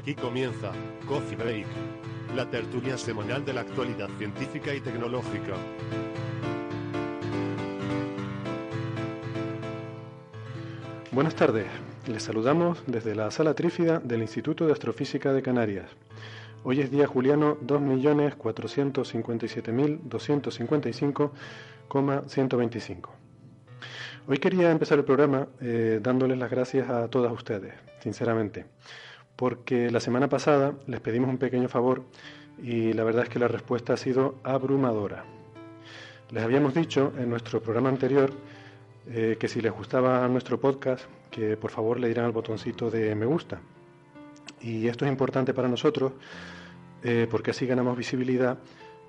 Aquí comienza Coffee Break, la tertulia semanal de la actualidad científica y tecnológica. Buenas tardes, les saludamos desde la sala trífida del Instituto de Astrofísica de Canarias. Hoy es día juliano 2.457.255,125. Hoy quería empezar el programa eh, dándoles las gracias a todas ustedes, sinceramente, porque la semana pasada les pedimos un pequeño favor y la verdad es que la respuesta ha sido abrumadora. Les habíamos dicho en nuestro programa anterior eh, que si les gustaba nuestro podcast, que por favor le dieran al botoncito de me gusta. Y esto es importante para nosotros eh, porque así ganamos visibilidad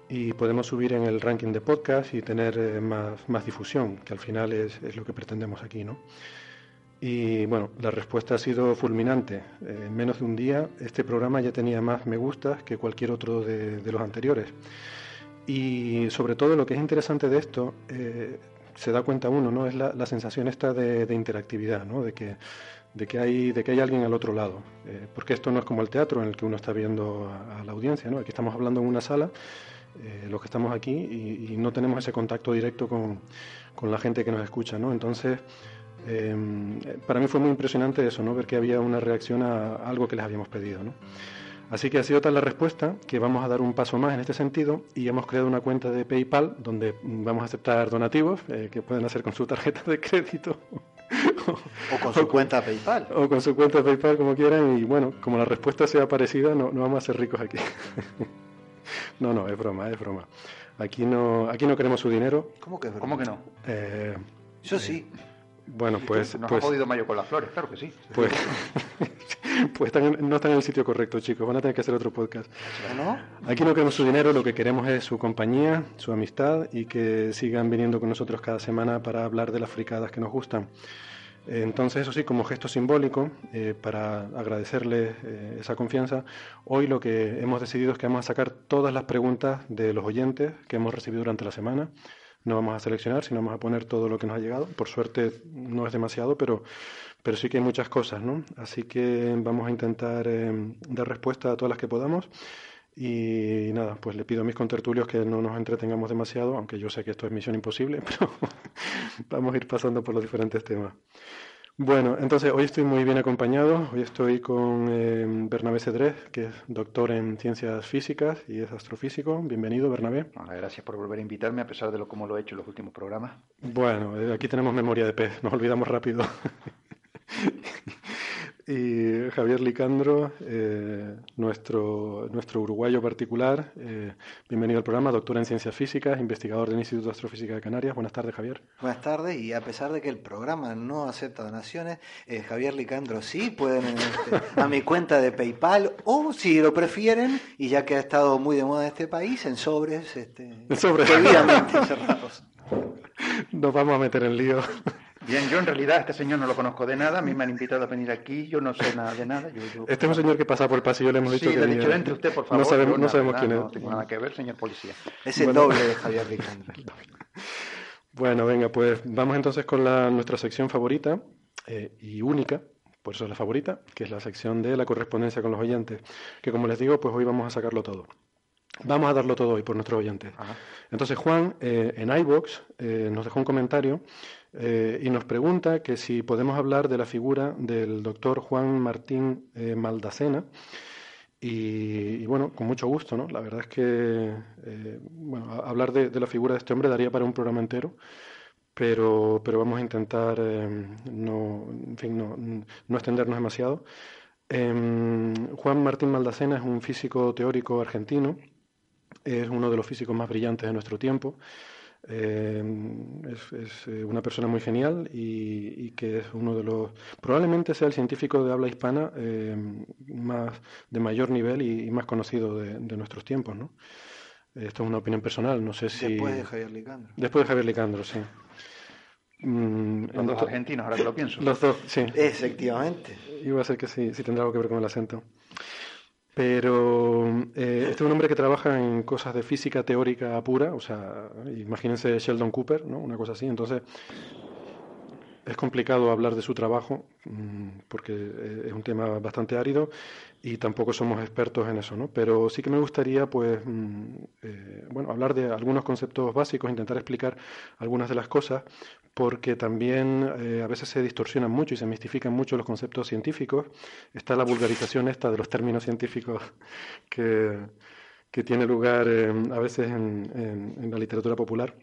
y podemos subir en el ranking de podcast y tener eh, más, más, difusión, que al final es, es, lo que pretendemos aquí, ¿no? Y bueno, la respuesta ha sido fulminante. en menos de un día este programa ya tenía más me gustas que cualquier otro de, los anteriores. Y sobre todo lo que es interesante de esto, eh, se da cuenta uno, ¿no? Es la, la sensación esta de, de, interactividad, ¿no? De que, de, que hay, de que hay alguien al otro lado. Eh, porque esto no es como el teatro en el que uno está viendo a, a la audiencia, ¿no? Aquí estamos hablando en una sala, eh, los que estamos aquí, y, y, no tenemos ese contacto directo con, con la gente que nos escucha, ¿no? Entonces, eh, para mí fue muy impresionante eso, ¿no? Ver que había una reacción a algo que les habíamos pedido, ¿no? Así que ha sido tal la respuesta que vamos a dar un paso más en este sentido y hemos creado una cuenta de PayPal donde vamos a aceptar donativos eh, que pueden hacer con su tarjeta de crédito. o, con su o, cuenta PayPal. O con su cuenta PayPal, como quieran. Y bueno, como la respuesta sea parecida, no, no vamos a ser ricos aquí. no, no, es broma, es broma. Aquí no, aquí no queremos su dinero. ¿Cómo que, ¿Cómo que no? Eh, Yo sí. Bueno, pues. Nos pues, ha jodido Mayo con las flores, claro que sí. Pues, pues están, no están en el sitio correcto, chicos. Van a tener que hacer otro podcast. ¿No? Aquí no queremos su dinero, lo que queremos es su compañía, su amistad y que sigan viniendo con nosotros cada semana para hablar de las fricadas que nos gustan. Entonces, eso sí, como gesto simbólico, eh, para agradecerles eh, esa confianza, hoy lo que hemos decidido es que vamos a sacar todas las preguntas de los oyentes que hemos recibido durante la semana no vamos a seleccionar, sino vamos a poner todo lo que nos ha llegado. Por suerte no es demasiado, pero, pero sí que hay muchas cosas, ¿no? Así que vamos a intentar eh, dar respuesta a todas las que podamos. Y nada, pues le pido a mis contertulios que no nos entretengamos demasiado, aunque yo sé que esto es misión imposible, pero vamos a ir pasando por los diferentes temas. Bueno, entonces hoy estoy muy bien acompañado. Hoy estoy con eh, Bernabé Cedrés, que es doctor en ciencias físicas y es astrofísico. Bienvenido, Bernabé. Gracias por volver a invitarme, a pesar de lo como lo he hecho en los últimos programas. Bueno, eh, aquí tenemos memoria de pez, nos olvidamos rápido. y Javier Licandro, eh, nuestro, nuestro uruguayo particular. Eh, bienvenido al programa, doctor en Ciencias Físicas, investigador del Instituto de Astrofísica de Canarias. Buenas tardes, Javier. Buenas tardes, y a pesar de que el programa no acepta donaciones, eh, Javier Licandro sí, pueden este, a mi cuenta de PayPal o si lo prefieren, y ya que ha estado muy de moda en este país, en sobres, este, sobres. debidamente cerrados. Nos vamos a meter en lío. Bien, yo en realidad a este señor no lo conozco de nada, a mí me han invitado a venir aquí, yo no sé nada de nada. Yo, yo... Este es un señor que pasa por el pasillo, le hemos dicho sí, que... le he dicho, entre usted, por favor. No sabemos, no sabemos verdad, quién es. No tengo nada que ver, señor policía. Es el bueno. doble de Javier Licandro. Bueno, venga, pues vamos entonces con la, nuestra sección favorita eh, y única, por eso es la favorita, que es la sección de la correspondencia con los oyentes, que como les digo, pues hoy vamos a sacarlo todo. Vamos a darlo todo hoy por nuestros oyentes. Ajá. Entonces Juan eh, en iBox eh, nos dejó un comentario eh, y nos pregunta que si podemos hablar de la figura del doctor Juan Martín eh, Maldacena. Y, bueno, con mucho gusto, ¿no? La verdad es que eh, bueno, hablar de, de, la figura de este hombre daría para un programa entero, pero, pero vamos a intentar no, en fin, no, no extendernos demasiado. Em, Juan Martín Maldacena es un físico teórico argentino, es uno de los físicos más brillantes de nuestro tiempo. Em, es, eh, una persona muy genial y, que es uno de los, probablemente sea el científico de habla hispana em, más de mayor nivel y, más conocido de, nuestros tiempos, ¿no? Esto es una opinión personal, no sé si... Después de Javier Licandro. Después de Javier Licandro, sí. Mm, los dos argentinos, ahora que lo pienso. Los dos, sí. Efectivamente. Iba a ser que sí, sí tendrá algo que ver con el acento. Pero eh, este es un hombre que trabaja en cosas de física teórica pura, o sea, imagínense Sheldon Cooper, ¿no? Una cosa así. Entonces, es complicado hablar de su trabajo mm, porque eh, es un tema bastante árido y tampoco somos expertos en eso, ¿no? Pero sí que me gustaría, pues, mm, eh, bueno, hablar de algunos conceptos básicos, intentar explicar algunas de las cosas, porque también eh, a veces se distorsionan mucho y se mistifican mucho los conceptos científicos. Está la vulgarización esta de los términos científicos que, que tiene lugar a veces en la literatura popular.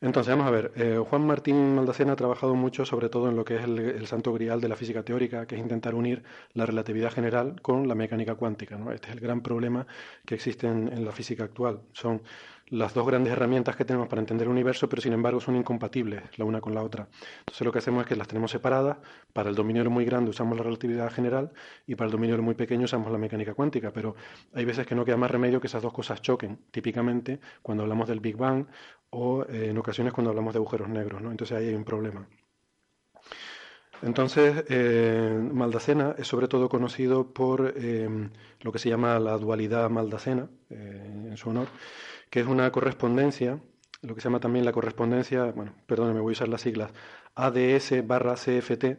Entonces, vamos a ver, eh, Juan Martín Maldacena ha trabajado mucho sobre todo en lo que es el, santo grial de la física teórica, que es intentar unir la relatividad general con la mecánica cuántica. ¿no? Este es el gran problema que existe en la física actual. Son las dos grandes herramientas que tenemos para entender el universo, pero sin embargo son incompatibles la una con la otra. Entonces lo que hacemos es que las tenemos separadas. Para el dominio muy grande usamos la relatividad general y para el dominio muy pequeño usamos la mecánica cuántica, pero hay veces que no queda más remedio que esas dos cosas choquen, típicamente cuando hablamos del Big Bang o eh, en ocasiones cuando hablamos de agujeros negros. ¿no? Entonces ahí hay un problema. Entonces, eh, Maldacena es sobre todo conocido por eh, lo que se llama la dualidad maldacena, en su honor, que es una correspondencia, lo que se llama también la correspondencia, bueno, perdón, me voy a usar las siglas, ADS barra CFT,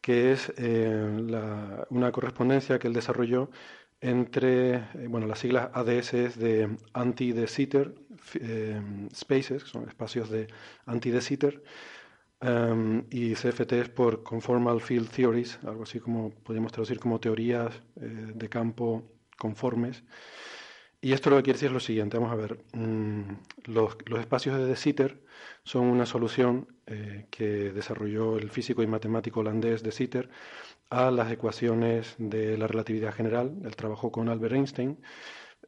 que es eh, una correspondencia que él desarrolló entre, eh, bueno, las siglas ADS es de anti-de Sitter eh, spaces, son espacios de anti-de Sitter, y CFT es por Conformal Field Theories, algo así como podríamos traducir como teorías de campo conformes. Y esto lo que quiere decir es lo siguiente, vamos a ver, mm, los, espacios de De Sitter son una solución eh, que desarrolló el físico y matemático holandés De Sitter a las ecuaciones de la relatividad general, él trabajó con Albert Einstein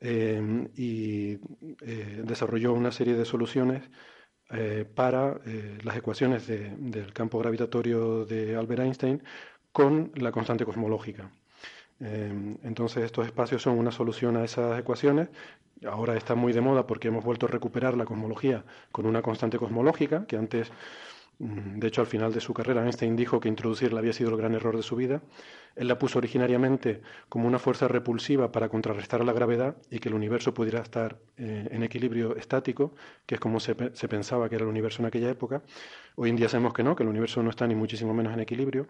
eh, y eh, desarrolló una serie de soluciones para las ecuaciones del campo gravitatorio de Albert Einstein con la constante cosmológica. Em, entonces estos espacios son una solución a esas ecuaciones. Ahora está muy de moda porque hemos vuelto a recuperar la cosmología con una constante cosmológica, que antes, mm, de hecho al final de su carrera, Einstein dijo que introducirla había sido el gran error de su vida. Él la puso originariamente como una fuerza repulsiva para contrarrestar la gravedad y que el universo pudiera estar eh, en equilibrio estático, que es como se, se pensaba que era el universo en aquella época. Hoy en día sabemos que no, que el universo no está ni muchísimo menos en equilibrio.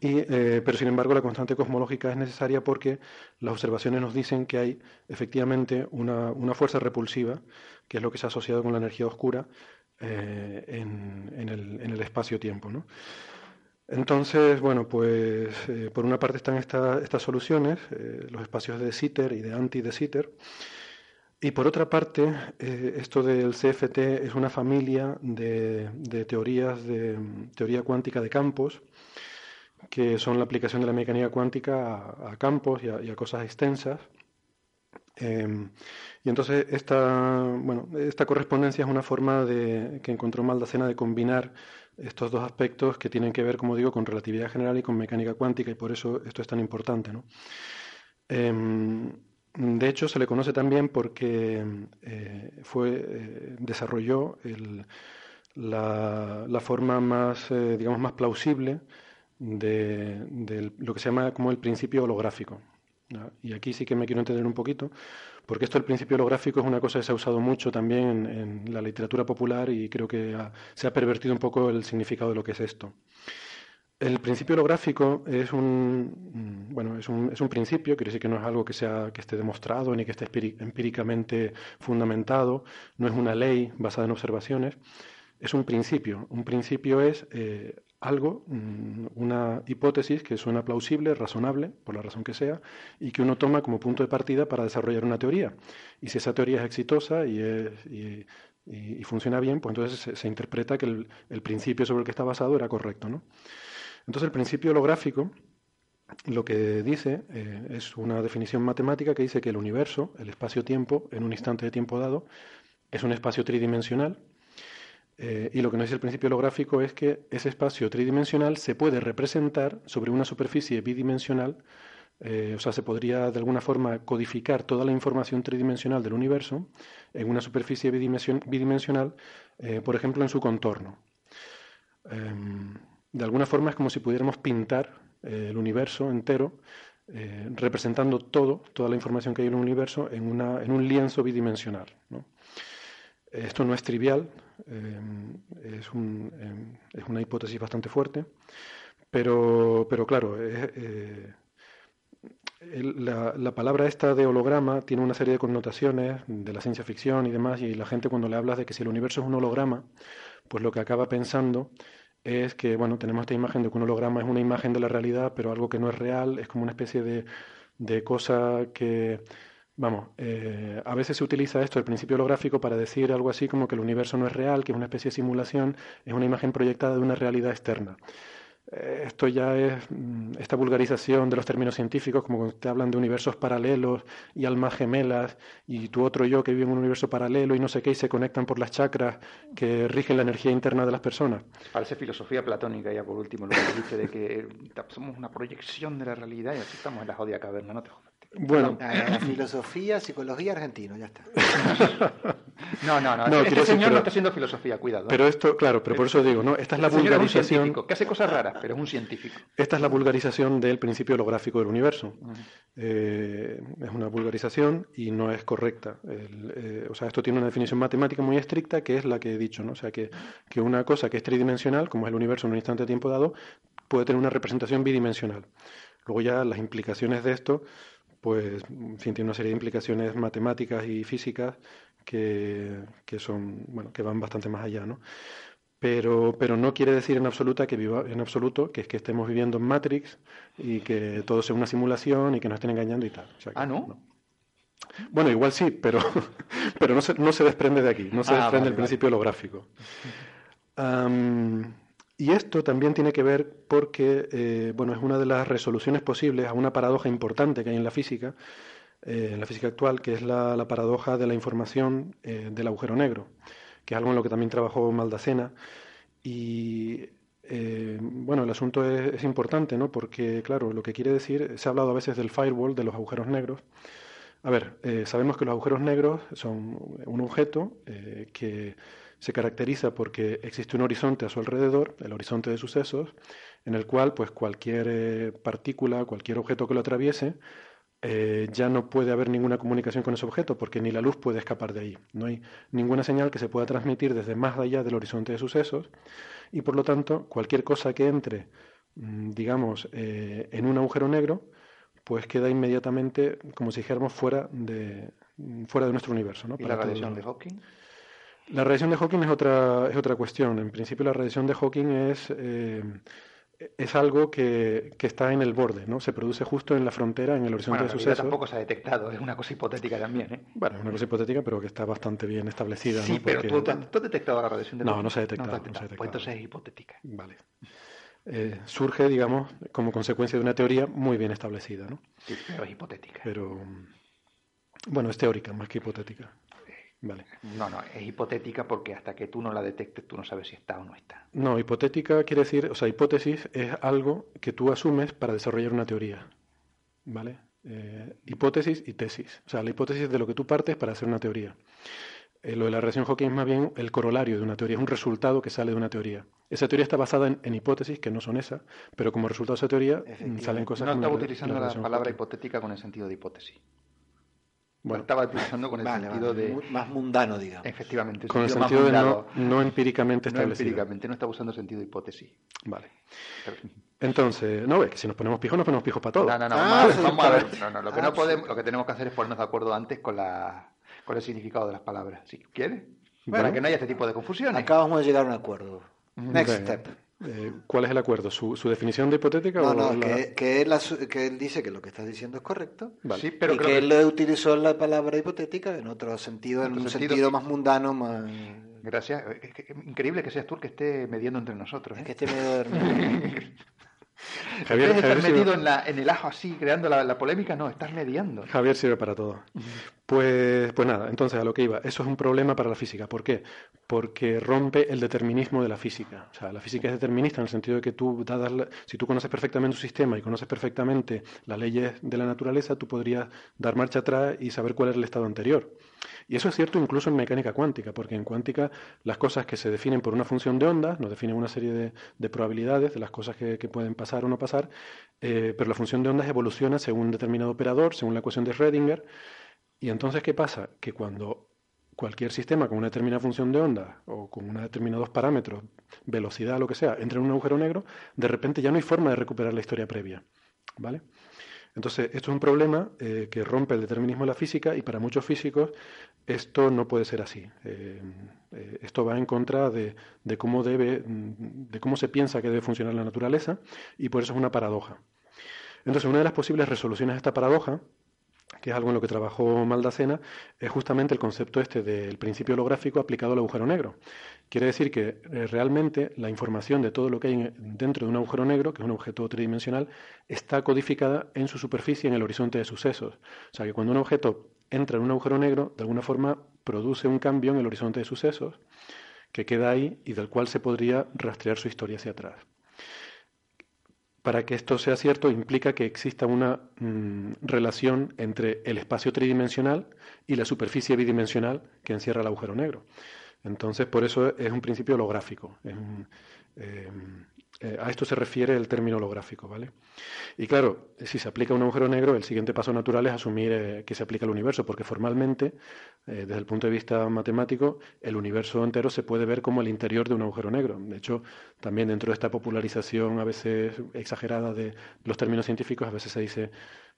Eh, pero sin embargo la constante cosmológica es necesaria porque las observaciones nos dicen que hay efectivamente una, fuerza repulsiva, que es lo que se ha asociado con la energía oscura eh, en, el, espacio-tiempo. Entonces, bueno, pues eh, por una parte están estas soluciones, los espacios de Sitter y de anti-de Sitter, y por otra parte, esto del CFT es una familia de, de teorías de teoría cuántica de campos, que son la aplicación de la mecánica cuántica a, campos y a, cosas extensas. Em, y entonces esta, bueno, esta correspondencia es una forma de, que encontró Maldacena de combinar estos dos aspectos que tienen que ver, como digo, con relatividad general y con mecánica cuántica, y por eso esto es tan importante. ¿no? Em, de hecho, se le conoce también porque eh, fue, eh, desarrolló la, la, forma más, eh, digamos, más plausible de, lo que se llama como el principio holográfico. Y aquí sí que me quiero entender un poquito, porque esto del principio holográfico es una cosa que se ha usado mucho también en, la literatura popular y creo que se ha pervertido un poco el significado de lo que es esto. El principio holográfico es un, bueno, es un, es un principio, quiere decir que no es algo que, sea, que esté demostrado ni que esté empíricamente fundamentado, no es una ley basada en observaciones, es un principio. Un principio es eh, algo, mm, una hipótesis que suena plausible, razonable, por la razón que sea, y que uno toma como punto de partida para desarrollar una teoría. Y si esa teoría es exitosa y, funciona bien, pues entonces se, interpreta que el, principio sobre el que está basado era correcto. ¿no? Entonces el principio holográfico lo que dice eh, es una definición matemática que dice que el universo, el espacio-tiempo, en un instante de tiempo dado, es un espacio tridimensional. Eh, y lo que nos dice el principio holográfico es que ese espacio tridimensional se puede representar sobre una superficie bidimensional, eh, o sea, se podría de alguna forma codificar toda la información tridimensional del universo en una superficie bidimension- bidimensional, eh, por ejemplo, en su contorno. Em, de alguna forma es como si pudiéramos pintar el universo entero, representando todo, toda la información que hay en el universo en, una, un lienzo bidimensional. Esto no es trivial, es, un, eh, es una hipótesis bastante fuerte, pero, pero claro, eh, la, la palabra esta de holograma tiene una serie de connotaciones de la ciencia ficción y demás, y la gente cuando le hablas de que si el universo es un holograma, pues lo que acaba pensando es que, bueno, tenemos esta imagen de que un holograma es una imagen de la realidad, pero algo que no es real, es como una especie de, de cosa que, vamos, eh, a veces se utiliza esto, el principio holográfico, para decir algo así como que el universo no es real, que es una especie de simulación, es una imagen proyectada de una realidad externa. Eh, Esto ya es mm, esta vulgarización de los términos científicos, como cuando te hablan de universos paralelos y almas gemelas, y tu otro yo que vive en un universo paralelo y no sé qué, y se conectan por las chakras que rigen la energía interna de las personas. Parece filosofía platónica ya por último, lo que dice de que eh, somos una proyección de la realidad y así estamos en la jodida caverna, no te jodas. Bueno, la filosofía, psicología argentino, ya está. No, no, no, No, este decir, señor pero- no está haciendo filosofía, cuidado. ¿eh? pero esto, claro, pero por eso digo, ¿no? Esta es la es un vulgarización. científico, que hace cosas raras, pero es un científico. Esta es la vulgarización del principio holográfico del universo. Eh, es una vulgarización y no es correcta. El, eh, o sea, esto tiene una definición matemática muy estricta que es la que he dicho, ¿no? O sea, que, que una cosa que es tridimensional, como es el universo en un instante de tiempo dado, puede tener una representación bidimensional. Luego ya las implicaciones de esto, pues, en fin, tiene una serie de implicaciones matemáticas y físicas que, que son, bueno, que van bastante más allá, ¿no? Pero, pero no quiere decir en, absoluta que viva, en absoluto que es que estemos viviendo en Matrix y que todo sea una simulación y que nos estén engañando y tal. O sea que Ah, ¿no? Bueno, igual sí, pero, pero no, se, no se desprende de aquí, no se Ah, desprende vale, del principio holográfico. Y esto también tiene que ver porque, eh, bueno, es una de las resoluciones posibles a una paradoja importante que hay en la física, eh, en la física actual, que es la, la paradoja de la información eh, del agujero negro, que es algo en lo que también trabajó Maldacena. Y bueno, el asunto es, es importante, ¿no? Porque, claro, lo que quiere decir, se ha hablado a veces del firewall, de los agujeros negros. A ver, sabemos que los agujeros negros son un objeto que se caracteriza porque existe un horizonte a su alrededor, el horizonte de sucesos, en el cual pues cualquier eh, partícula, cualquier objeto que lo atraviese, eh, ya no puede haber ninguna comunicación con ese objeto porque ni la luz puede escapar de ahí. No hay ninguna señal que se pueda transmitir desde más allá del horizonte de sucesos y por lo tanto cualquier cosa que entre, mm, digamos, eh, en un agujero negro, pues queda inmediatamente, como si dijéramos, fuera de, fuera de nuestro universo. ¿no? ¿Y Para la radiación de Hawking? La radiación de Hawking es otra, es otra cuestión. En principio, la radiación de Hawking es, eh, es algo que, que está en el borde, ¿no? Se produce justo en la frontera, en el horizonte Bueno, en de sucesos. tampoco se ha detectado, es una cosa hipotética también, ¿eh? Bueno, es una cosa hipotética, pero que está bastante bien establecida. Sí, ¿no? pero Porque- tú, tú has- detectado la radiación de No, Hawking? no se ha detectado, te no se ha Pues detectado. entonces es hipotética. Vale. Eh, surge, digamos, como consecuencia de una teoría muy bien establecida, ¿no? Sí, pero es hipotética. Pero, mm, bueno, es teórica más que hipotética. Vale. No, no, es hipotética porque hasta que tú no la detectes, tú no sabes si está o no está. No, hipotética quiere decir, o sea, hipótesis es algo que tú asumes para desarrollar una teoría. ¿Vale? Eh, hipótesis y tesis. O sea, la hipótesis es de lo que tú partes para hacer una teoría. Eh, lo de la reacción Hawking es más bien el corolario de una teoría, es un resultado que sale de una teoría. Esa teoría está basada en, en hipótesis, que no son esas, pero como resultado de esa teoría mm, salen cosas No estaba utilizando la, palabra Hawking. hipotética con el sentido de hipótesis. Bueno, estaba utilizando con el Vale, sentido vale, de... más mundano, digamos. Efectivamente, con el más sentido de no, mundano, no empíricamente no establecido. empíricamente, no estaba usando sentido de hipótesis. Vale. Entonces, no, es que si nos ponemos pijos, nos ponemos pijos para todo. No, no, no, Ah, vamos a ver, vamos a ver. absolutamente. No, no, lo que no podemos, lo que tenemos que hacer es ponernos de acuerdo antes con la con el significado de las palabras. Si quieres. Para que no haya este tipo de confusiones. Acabamos de llegar a un acuerdo. Next step. Eh, ¿Cuál es el acuerdo? ¿Su, su definición de hipotética No, o no, la- que, que él, que él dice que lo que estás diciendo es correcto. Vale. Sí, pero y creo que que- él le utilizó la palabra hipotética en otro sentido, en otro un sentido. sentido más mundano, más... Gracias. Es que- es increíble que seas tú el que esté mediando entre nosotros. ¿eh? Es que medio de- Javier, en Javier sirve- metido en, la- en el ajo así, creando la, la polémica, no, estás mediando. Javier sirve para todo. Pues, pues nada, entonces a lo que iba. Eso es un problema para la física. ¿Por qué? Porque rompe el determinismo de la física. O sea, la física es determinista en el sentido de que tú, si tú conoces perfectamente un sistema y conoces perfectamente las leyes de la naturaleza, tú podrías dar marcha atrás y saber cuál era el estado anterior. Y eso es cierto incluso en mecánica cuántica, porque en cuántica las cosas que se definen por una función de ondas nos definen una serie de, de probabilidades de las cosas que, que pueden pasar o no pasar, eh, pero la función de ondas evoluciona según un determinado operador, según la ecuación de Schrödinger. Y entonces, ¿qué pasa? Que cuando cualquier sistema con una determinada función de onda o con unos determinados parámetros, velocidad, lo que sea, entra en un agujero negro, de repente ya no hay forma de recuperar la historia previa. ¿Vale? Entonces, esto es un problema eh, que rompe el determinismo de la física y para muchos físicos esto no puede ser así. Eh, eh, esto va en contra de, de cómo debe, mm, de cómo se piensa que debe funcionar la naturaleza y por eso es una paradoja. Entonces, una de las posibles resoluciones a esta paradoja que es algo en lo que trabajó Maldacena, es justamente el concepto este del principio holográfico aplicado al agujero negro. Quiere decir que eh, realmente la información de todo lo que hay en- dentro de un agujero negro, que es un objeto tridimensional, está codificada en su superficie, en el horizonte de sucesos. O sea que cuando un objeto entra en un agujero negro, de alguna forma produce un cambio en el horizonte de sucesos que queda ahí y del cual se podría rastrear su historia hacia atrás. Para que esto sea cierto, implica que exista una mm, relación entre el espacio tridimensional y la superficie bidimensional que encierra el agujero negro. Entonces, por eso es un principio holográfico. Es un- eh, eh, a esto se refiere el término holográfico, ¿vale? Y claro, si se aplica un agujero negro, el siguiente paso natural es asumir eh, que se aplica al universo, porque formalmente, eh, desde el punto de vista matemático, el universo entero se puede ver como el interior de un agujero negro. De hecho, también dentro de esta popularización a veces exagerada de los términos científicos, a veces se dice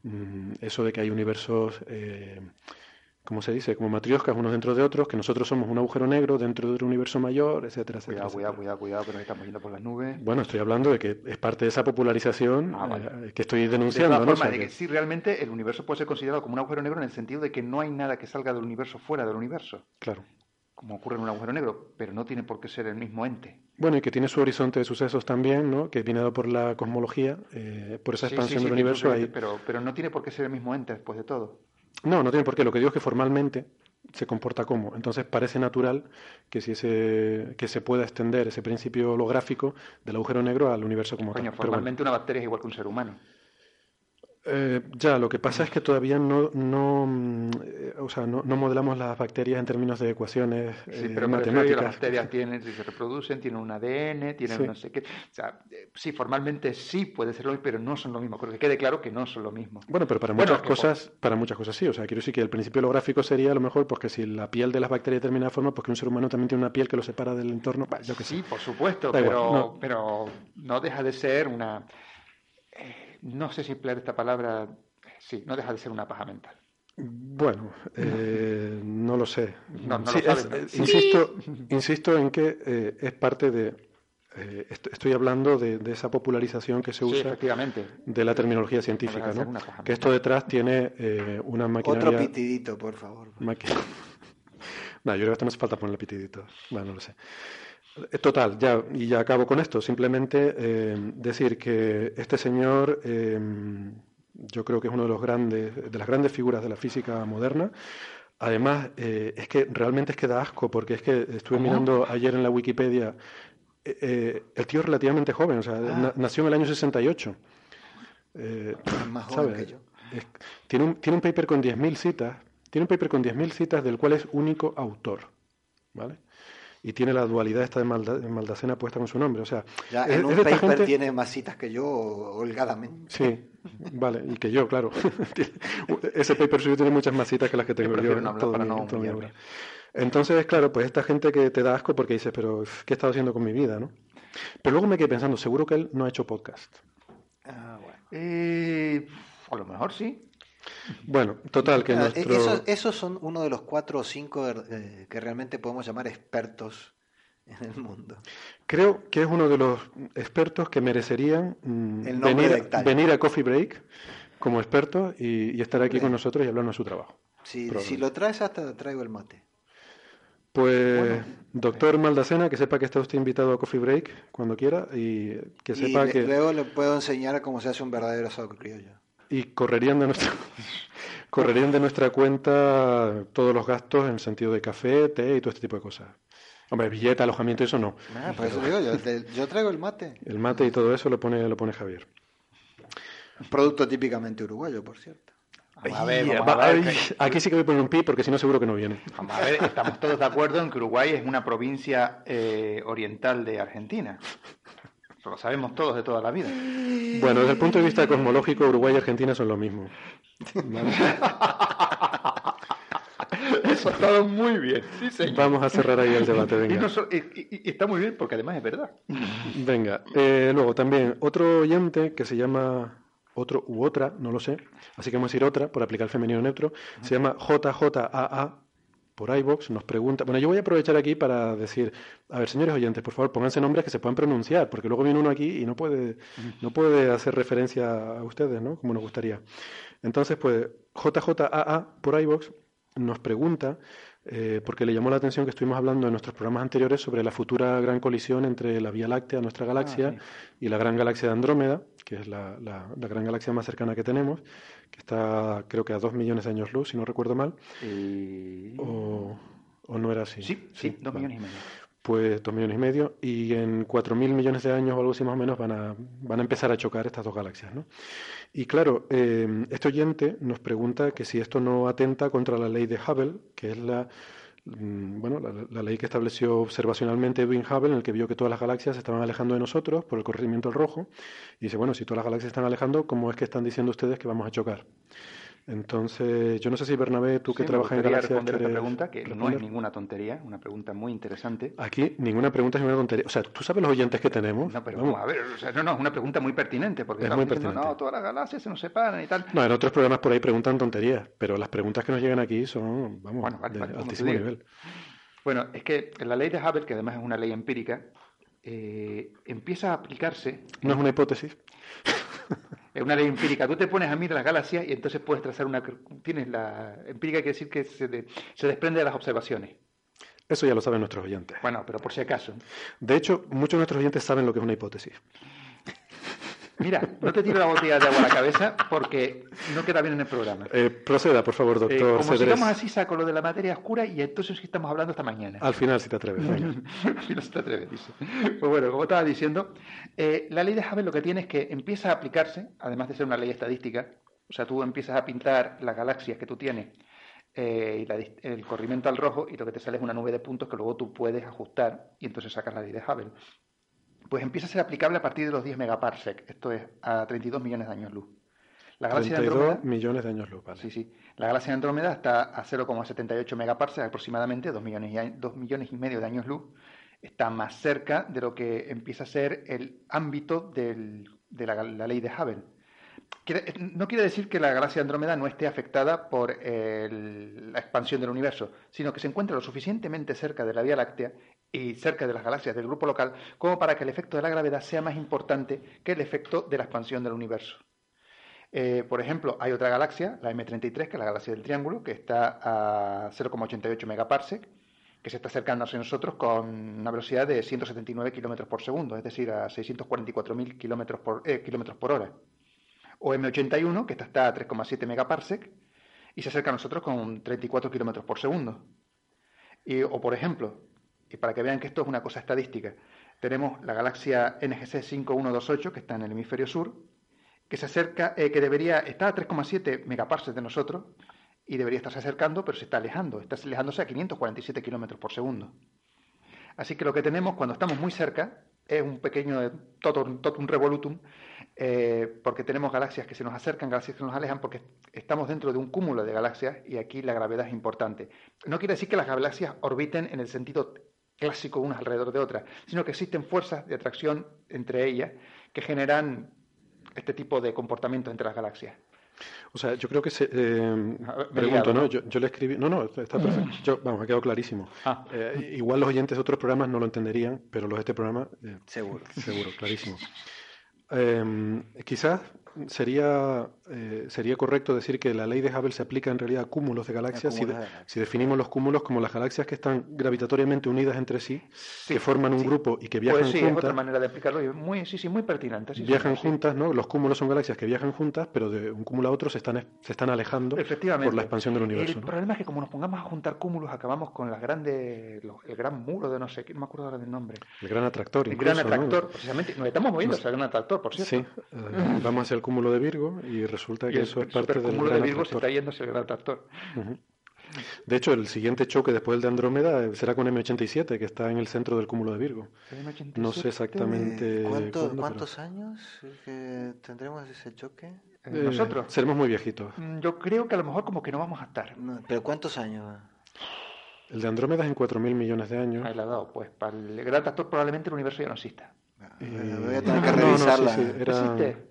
mm, eso de que hay universos, ¿cómo se dice? Como matrioscas unos dentro de otros, que nosotros somos un agujero negro dentro de un universo mayor, etcétera, etcétera. Cuidado, cuidado, etcétera. cuidado, cuidado, que nos estamos yendo por las nubes. Bueno, estoy hablando de que es parte de esa popularización Ah, vale. eh, que estoy De denunciando. todas ¿no? O sea de que que- sí, realmente el universo puede ser considerado como un agujero negro en el sentido de que no hay nada que salga del universo fuera del universo, Claro. como ocurre en un agujero negro, pero no tiene por qué ser el mismo ente. Bueno, y que tiene su horizonte de sucesos también, ¿no? Que viene dado por la cosmología, eh, por esa Sí, sí, expansión sí, del universo. Ahí... pero, pero no tiene por qué ser el mismo ente después de todo. No, no tiene por qué. Lo que digo es que formalmente se comporta como. Entonces parece natural que si ese, que se pueda extender ese principio holográfico del agujero negro al universo como Coño, tal. Bueno. formalmente una bacteria es igual que un ser humano. Eh, ya, lo que pasa es que todavía no, no, mm, eh, o sea, no, no modelamos las bacterias en términos de ecuaciones Sí, eh, pero que las matemáticas. bacterias tienen, si se reproducen, tienen un ADN, tienen Sí. no sé qué. O sea, sí, formalmente sí puede ser lo mismo, pero no son lo mismo. Creo que quede claro que no son lo mismo. Bueno, pero para Bueno, muchas por- cosas, para muchas cosas sí. O sea, quiero decir que el principio holográfico sería a lo mejor porque si la piel de las bacterias de determinada forma, porque un ser humano también tiene una piel que lo separa del entorno. Bah, yo qué sé. Sí, por supuesto, Da igual, pero, no. pero no deja de ser una... no sé si emplear esta palabra... Sí, no deja de ser una paja mental. Bueno, eh, no lo sé. No, no lo Sí, sabes, es- ¿no? eh, insisto, insisto en que eh, es parte de. eh, est- estoy hablando de, de esa popularización que se Sí, usa efectivamente. de la terminología No científica, ¿no? Que esto detrás tiene eh, una Otro maquinaria. pitidito, por favor. maqui- no, yo creo que esto no hace falta ponerle pitidito. Bueno, no lo sé. Eh, Total, ya, y ya acabo con esto. Simplemente eh, decir que este señor, eh, yo creo que es uno de los grandes, de las grandes figuras de la física moderna. Además, eh, es que realmente es que da asco, porque es que estuve mirando ayer en la Wikipedia. el tío es relativamente joven, o sea, na- nació en el año 68. Eh, Es más joven ¿sabes? que yo. Es- tiene, un, tiene un paper con 10.000 citas, tiene un paper con 10.000 citas del cual es único autor, ¿vale? Y tiene la dualidad esta de, Malda- de Maldacena puesta con su nombre, o sea... Ya es- en un es paper gente- tiene más citas que yo, holgadamente. Sí, vale, y que yo, claro. Ese paper suyo tiene muchas más citas que las que tengo yo. prefiero en no hablar todo para mi- no en toda mi humillarme. obra. Entonces, claro, pues esta gente que te da asco porque dices, pero ¿qué he estado haciendo con mi vida, no? Pero luego me quedé pensando, seguro que él no ha hecho podcast. Ah, bueno. Eh, a lo mejor sí. Bueno, total, que Ah, nuestro... esos, esos son uno de los cuatro o cinco eh, que realmente podemos llamar expertos en el mundo. Creo que es uno de los expertos que merecerían mm, El venir, a Coffee Break como experto y, y estar aquí Bien. con nosotros y hablarnos de su trabajo. Si, lo traes hasta traigo el mate. Pues, doctor Maldacena, que sepa que está usted invitado a Coffee Break cuando quiera y que Y sepa le- que... luego le puedo enseñar cómo se hace un verdadero asado criollo. Y correrían de nuestra correrían de nuestra cuenta todos los gastos en el sentido de café, té y todo este tipo de cosas. Hombre, billete, alojamiento, eso no. Ah, por eso digo, yo, te- yo traigo el mate. El mate y todo eso lo pone, lo pone Javier. Un producto típicamente uruguayo, por cierto. Vamos a ver, vamos a aquí sí que voy a poner un pi porque si no seguro que no viene. Vamos a ver, estamos todos de acuerdo en que Uruguay es una provincia eh, oriental de Argentina. Lo sabemos todos de toda la vida. Bueno, desde el punto de vista cosmológico, Uruguay y Argentina son lo mismo. Vale. Eso ha estado muy bien, sí, señor. Vamos a cerrar ahí el debate, Y, venga. no so- y- y- y está muy bien porque además es verdad. Venga, eh, luego también otro oyente que se llama otro u otra, no lo sé, así que vamos a decir otra por aplicar el femenino neutro, se llama JJAA por iBox, nos pregunta, bueno, yo voy a aprovechar aquí para decir, a ver, señores oyentes, por favor, pónganse nombres que se puedan pronunciar, porque luego viene uno aquí y no puede, no puede hacer referencia a ustedes, ¿no? Como nos gustaría. Entonces, pues, JJAA por iBox nos pregunta, eh, porque le llamó la atención que estuvimos hablando en nuestros programas anteriores sobre la futura gran colisión entre la Vía Láctea, nuestra galaxia, sí. y la gran galaxia de Andrómeda, que es la, la- la gran galaxia más cercana que tenemos, que está creo que a dos millones de años luz, si no recuerdo mal, Y- o, o no era así. Sí, sí, dos vale. millones y medio. Pues dos millones y medio, y en cuatro mil millones de años o algo así más o menos van a, van a empezar a chocar estas dos galaxias, ¿no? Y claro, eh, este oyente nos pregunta que si esto no atenta contra la ley de Hubble, que es la, bueno, la, ley que estableció observacionalmente Edwin Hubble, en el que vio que todas las galaxias se estaban alejando de nosotros por el corrimiento al rojo, y dice, bueno, si todas las galaxias están alejando, ¿cómo es que están diciendo ustedes que vamos a chocar? Entonces, yo no sé si Bernabé, tú que Sí, trabajas en galaxias, responder esta pregunta, que no es ninguna tontería, una pregunta muy interesante. Aquí ninguna pregunta es ninguna tontería. O sea, ¿tú sabes los oyentes que tenemos? No, pero Vamos. a ver, o sea, no, no, es una pregunta muy pertinente, porque Es estamos muy diciendo, no, todas las galaxias se nos separan y tal. No, en otros programas por ahí preguntan tonterías, pero las preguntas que nos llegan aquí son, vamos, Bueno, vale, vale, altísimo nivel. Bueno, es que la ley de Hubble, que además es una ley empírica, eh, empieza a aplicarse. No es una hipótesis. Es una ley empírica. Tú te pones a mirar las galaxias y entonces puedes trazar una. Tienes la. Empírica quiere decir que se, de- se desprende de las observaciones. Eso ya lo saben nuestros oyentes. Bueno, pero por si acaso. De hecho, muchos de nuestros oyentes saben lo que es una hipótesis. Mira, no te tiro la botella de agua a la cabeza porque no queda bien en el programa. Eh, proceda, por favor, Eh, doctor como Cedrés. sigamos así, saco lo de la materia oscura y entonces sí estamos hablando hasta mañana. Al final, si te atreves. Y no se te atreve, dice. Pues bueno, como estaba diciendo, eh, la ley de Hubble lo que tiene es que empieza a aplicarse, además de ser una ley estadística, o sea, tú empiezas a pintar las galaxias que tú tienes eh, y la el corrimiento al rojo y lo que te sale es una nube de puntos que luego tú puedes ajustar y entonces sacas la ley de Hubble. Pues empieza a ser aplicable a partir de los 10 megaparsec, esto es a 32 millones de años luz. La galaxia de 32 Andrómeda, millones de años luz, vale. Sí, sí. La galaxia de Andrómeda está a 0,78 megaparsecs aproximadamente, 2 millones, y, a- 2 millones y medio de años luz. Está más cerca de lo que empieza a ser el ámbito del- de la, la ley de Hubble. Quiere- no quiere decir que la galaxia de Andrómeda no esté afectada por el- la expansión del universo, sino que se encuentra lo suficientemente cerca de la Vía Láctea y cerca de las galaxias del grupo local como para que el efecto de la gravedad sea más importante que el efecto de la expansión del universo. Eh, por ejemplo, hay otra galaxia, la M33, que es la galaxia del Triángulo, que está a 0,88 megaparsec, que se está acercando hacia nosotros con una velocidad de 179 kilómetros por segundo, es decir, a 644.000 kilómetros por, eh, por hora. O M81, que esta está a 3,7 megaparsec, y se acerca a nosotros con 34 kilómetros por segundo. O por ejemplo, y para que vean que esto es una cosa estadística, tenemos la galaxia NGC 5128, que está en el hemisferio sur, que se acerca, eh, que debería, está a 3,7 megaparsecs de nosotros y debería estarse acercando, pero se está alejando, está alejándose a 547 kilómetros por segundo. Así que lo que tenemos cuando estamos muy cerca es un pequeño totum, totum revolutum, eh, porque tenemos galaxias que se nos acercan, galaxias que nos alejan, porque estamos dentro de un cúmulo de galaxias y aquí la gravedad es importante. No quiere decir que las galaxias orbiten en el sentido clásico unas alrededor de otras, sino que existen fuerzas de atracción entre ellas que generan este tipo de comportamiento entre las galaxias. O sea, yo creo que se, eh, pregunto, ¿no? Yo, yo le escribí, no, no, está está perfecto. Yo, vamos, ha quedado clarísimo. Ah. Eh, igual los oyentes de otros programas no lo entenderían, pero los de este programa, eh, Seguro. seguro, clarísimo. Eh, quizás sería, eh, sería correcto decir que la ley de Hubble se aplica en realidad a cúmulos de galaxias si, de- definimos los cúmulos como las galaxias que están gravitatoriamente unidas entre sí, que forman un grupo y que viajan Pues sí, es otra juntas. manera de explicarlo. muy, sí, sí, muy pertinente. Viajan juntas, ¿no? Los cúmulos son galaxias que viajan juntas, pero de un cúmulo a otro se están, se están alejando por la expansión del universo. El ¿no? problema es que como nos pongamos a juntar cúmulos, acabamos con las grandes, los- el gran muro de no sé qué, no me acuerdo ahora del nombre. El gran atractor, El incluso, gran ¿no? atractor, precisamente. Nos estamos moviendo hacia el gran atractor, por cierto. Sí, eh, vamos hacia el cúmulo de Virgo y resulta Y que el eso es parte del supercúmulo de Virgo se está yendo hacia el gran atractor. Ujú. De hecho, el siguiente choque después del de Andrómeda eh, será con M87, que está en el centro del cúmulo de Virgo. No sé exactamente Eh, ¿cuánto- cuándo, pero- ¿Cuántos años que tendremos ese choque? Eh, Eh, Nosotros. seremos muy viejitos. Mm, Yo creo que a lo mejor como que no vamos a estar. No, ¿Pero cuántos años? El de Andrómeda es en 4.000 millones de años. Ahí la ha dado. Pues para el gran atractor probablemente el universo ya no exista. Y- Voy a tener que No, no, revisarla. sí, sí, era- ¿Existe?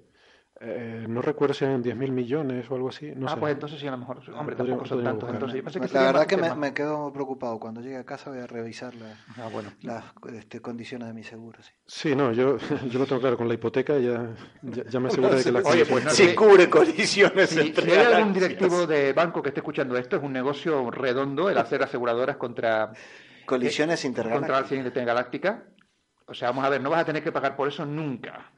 Eh, no recuerdo si eran 10.000 millones o algo así. No ah, sé. pues entonces sí, a lo mejor. Hombre, tampoco son tantos. Entonces, yo pensé que Pues sería la verdad que me, quedo preocupado. Cuando llegue a casa voy a revisar la- Ah, bueno. las este, condiciones de mi seguro. sí. Sí, no, yo, yo lo tengo claro. Con la hipoteca ya, ya, ya me aseguré de que la Oye, pues no Sí sé. cubre colisiones Si, entre si hay algún directivo de banco que esté escuchando esto, es un negocio redondo el hacer aseguradoras contra, Colisiones contra la intergalácticas. O sea, vamos a ver, no vas a tener que pagar por eso nunca.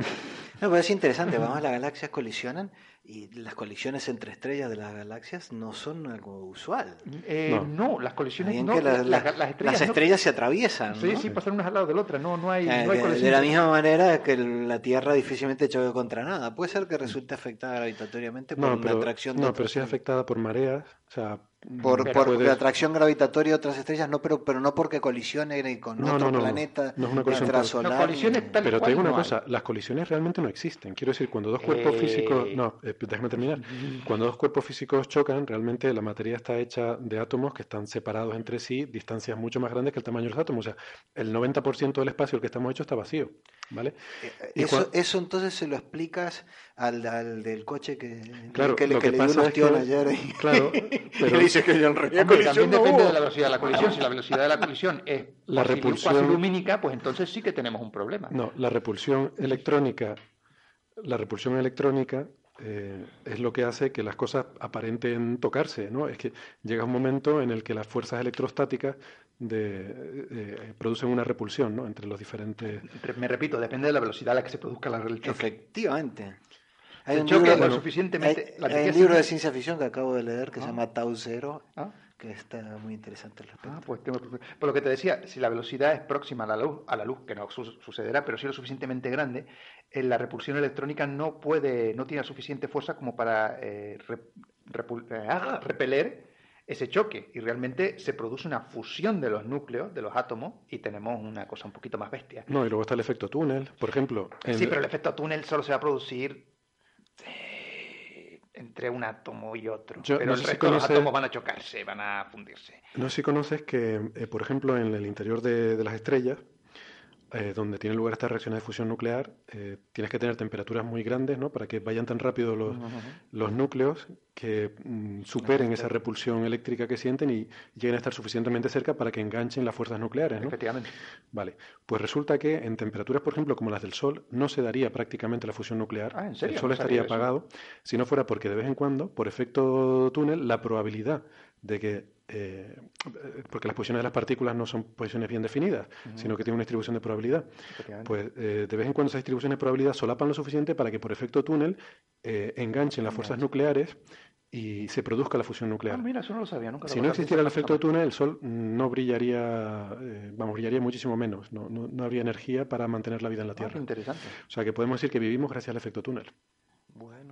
No, pero es interesante. Vamos, las galaxias colisionan y las colisiones entre estrellas de las galaxias no son algo usual. Eh, No. no. las colisiones no. que las, las, las- las estrellas, las no- estrellas se atraviesan. Sí, ¿no? sí, pasan unas al lado de la otra. No, no hay, Eh, no hay de, colisiones. de la misma manera que la Tierra difícilmente choque contra nada. Puede ser que resulte afectada gravitatoriamente por No, una pero, atracción de no, pero sí afectada por mareas. O sea, Por, por puedes- la atracción gravitatoria de otras estrellas, no, pero, pero no porque colisionen con No, otro no, no, planeta no es una colisión por- extrasolar. Colisiones tal Pero te digo una no hay. cosa, las colisiones realmente no existen. Quiero decir, cuando dos cuerpos Eh. físicos... No, eh, déjame terminar. Cuando dos cuerpos físicos chocan, realmente la materia está hecha de átomos que están separados entre sí, distancias mucho más grandes que el tamaño de los átomos. O sea, el 90% del espacio del que estamos hechos está vacío. ¿Vale? Y Eso, cua- eso entonces se lo explicas al, al del coche que, Claro, que, le- lo que que le dio un es que- ayer. y- Claro, pero- le dice que yo Hombre, también no depende hubo. de la velocidad de la colisión. Si la velocidad de la colisión es La repulsión- lumínica, pues entonces sí que tenemos un problema. No, la repulsión electrónica, la repulsión electrónica eh, es lo que hace que las cosas aparenten tocarse, ¿no? Es que llega un momento en el que las fuerzas electrostáticas de- eh, producen una repulsión, ¿no? Entre los diferentes... Re- Me repito, depende de la velocidad a la que se produzca la choque. Efectivamente. Hay un choque libro, es lo suficientemente- hay- la hay energía un libro de ciencia ficción que acabo de leer que se Ah. llama Tau Zero, Ah. Que está muy interesante al respecto. Ah, pues tengo- por lo que te decía, si la velocidad es próxima a la luz, a la luz que no su- sucederá, pero si es lo suficientemente grande, eh, la repulsión electrónica no puede, no tiene suficiente fuerza como para eh, re- eh, ah, repeler ese choque y realmente se produce una fusión de los núcleos, de los átomos, y tenemos una cosa un poquito más bestia. No, y luego está el efecto túnel, por ejemplo. en- Sí, pero el efecto túnel solo se va a producir entre un átomo y otro. Yo pero no el si resto de los átomos van a chocarse, van a fundirse. No sé si conoces que, eh, por ejemplo, en el interior de, de las estrellas, eh, donde tienen lugar estas reacciones de fusión nuclear, eh, tienes que tener temperaturas muy grandes, ¿no? Para que vayan tan rápido los, los núcleos que mm, superen esa repulsión eléctrica que sienten y lleguen a estar suficientemente cerca para que enganchen las fuerzas nucleares, ¿no? Efectivamente. Vale, pues resulta que en temperaturas, por ejemplo, como las del Sol, no se daría prácticamente la fusión nuclear. Ah, ¿en serio? El Sol No estaría apagado si no fuera porque de vez en cuando, por efecto túnel, la probabilidad de que, eh, porque las posiciones de las partículas no son posiciones bien definidas, sino que tienen una distribución de probabilidad, pues eh, de vez en cuando esas distribuciones de probabilidad solapan lo suficiente para que por efecto túnel eh, enganchen las fuerzas nucleares y se produzca la fusión Ah, nuclear. mira, eso no lo sabía nunca. lo Si no existiera el efecto de túnel, el Sol no brillaría, eh, vamos, brillaría muchísimo menos. No, no, no habría energía para mantener la vida en la Ah, Tierra. interesante. O sea que podemos decir que vivimos gracias al efecto túnel.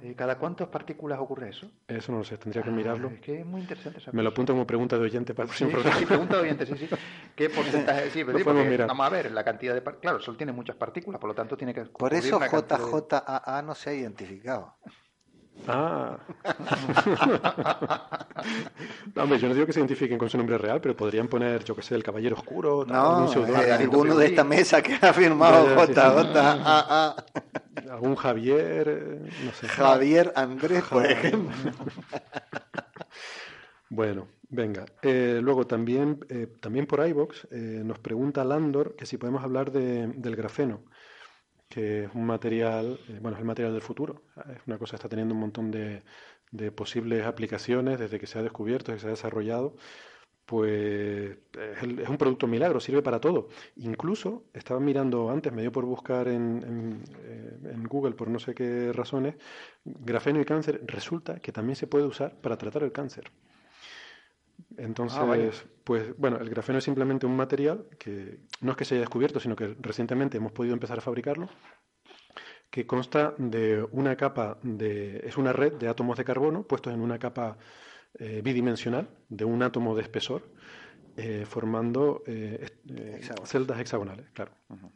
Eh, ¿Cada cuántas partículas ocurre eso? Eso no lo sé, tendría que mirarlo. Ah, es que es muy interesante esa Me lo apunto como pregunta de oyente para el próximo sí, programa. sí, pregunta de oyente, sí, sí. ¿Qué porcentaje? Sí, pero sí, podemos porque mirar. Vamos a ver la cantidad de... Claro, el Sol tiene muchas partículas, por lo tanto tiene que... por eso de- JJAA no se ha identificado. Ah. No, hombre, yo no digo que se identifiquen con su nombre real, pero podrían poner, yo que sé, el Caballero Oscuro, tal, No, algún eh, alguno de esta mesa que ha firmado Ya, algún Javier, eh, no sé. Javier Andrés, por ejemplo. Bueno, venga. Eh, luego también, eh, también por iVox nos pregunta Landor que si podemos hablar de- del grafeno. que es un material, eh, bueno, es el material del futuro. Es una cosa que está teniendo un montón de, de posibles aplicaciones desde que se ha descubierto, desde que se ha desarrollado pues es, un producto milagro, sirve para todo. Incluso estaba mirando antes, me dio por buscar en, eh, Google por no sé qué razones, grafeno y cáncer, resulta que también se puede usar para tratar el cáncer. Entonces, ah, pues bueno, el grafeno es simplemente un material que no es que se haya descubierto, sino que recientemente hemos podido empezar a fabricarlo, que consta de una capa de, es una red de átomos de carbono puestos en una capa eh, bidimensional de un átomo de espesor, eh, formando eh, celdas hexagonales, claro.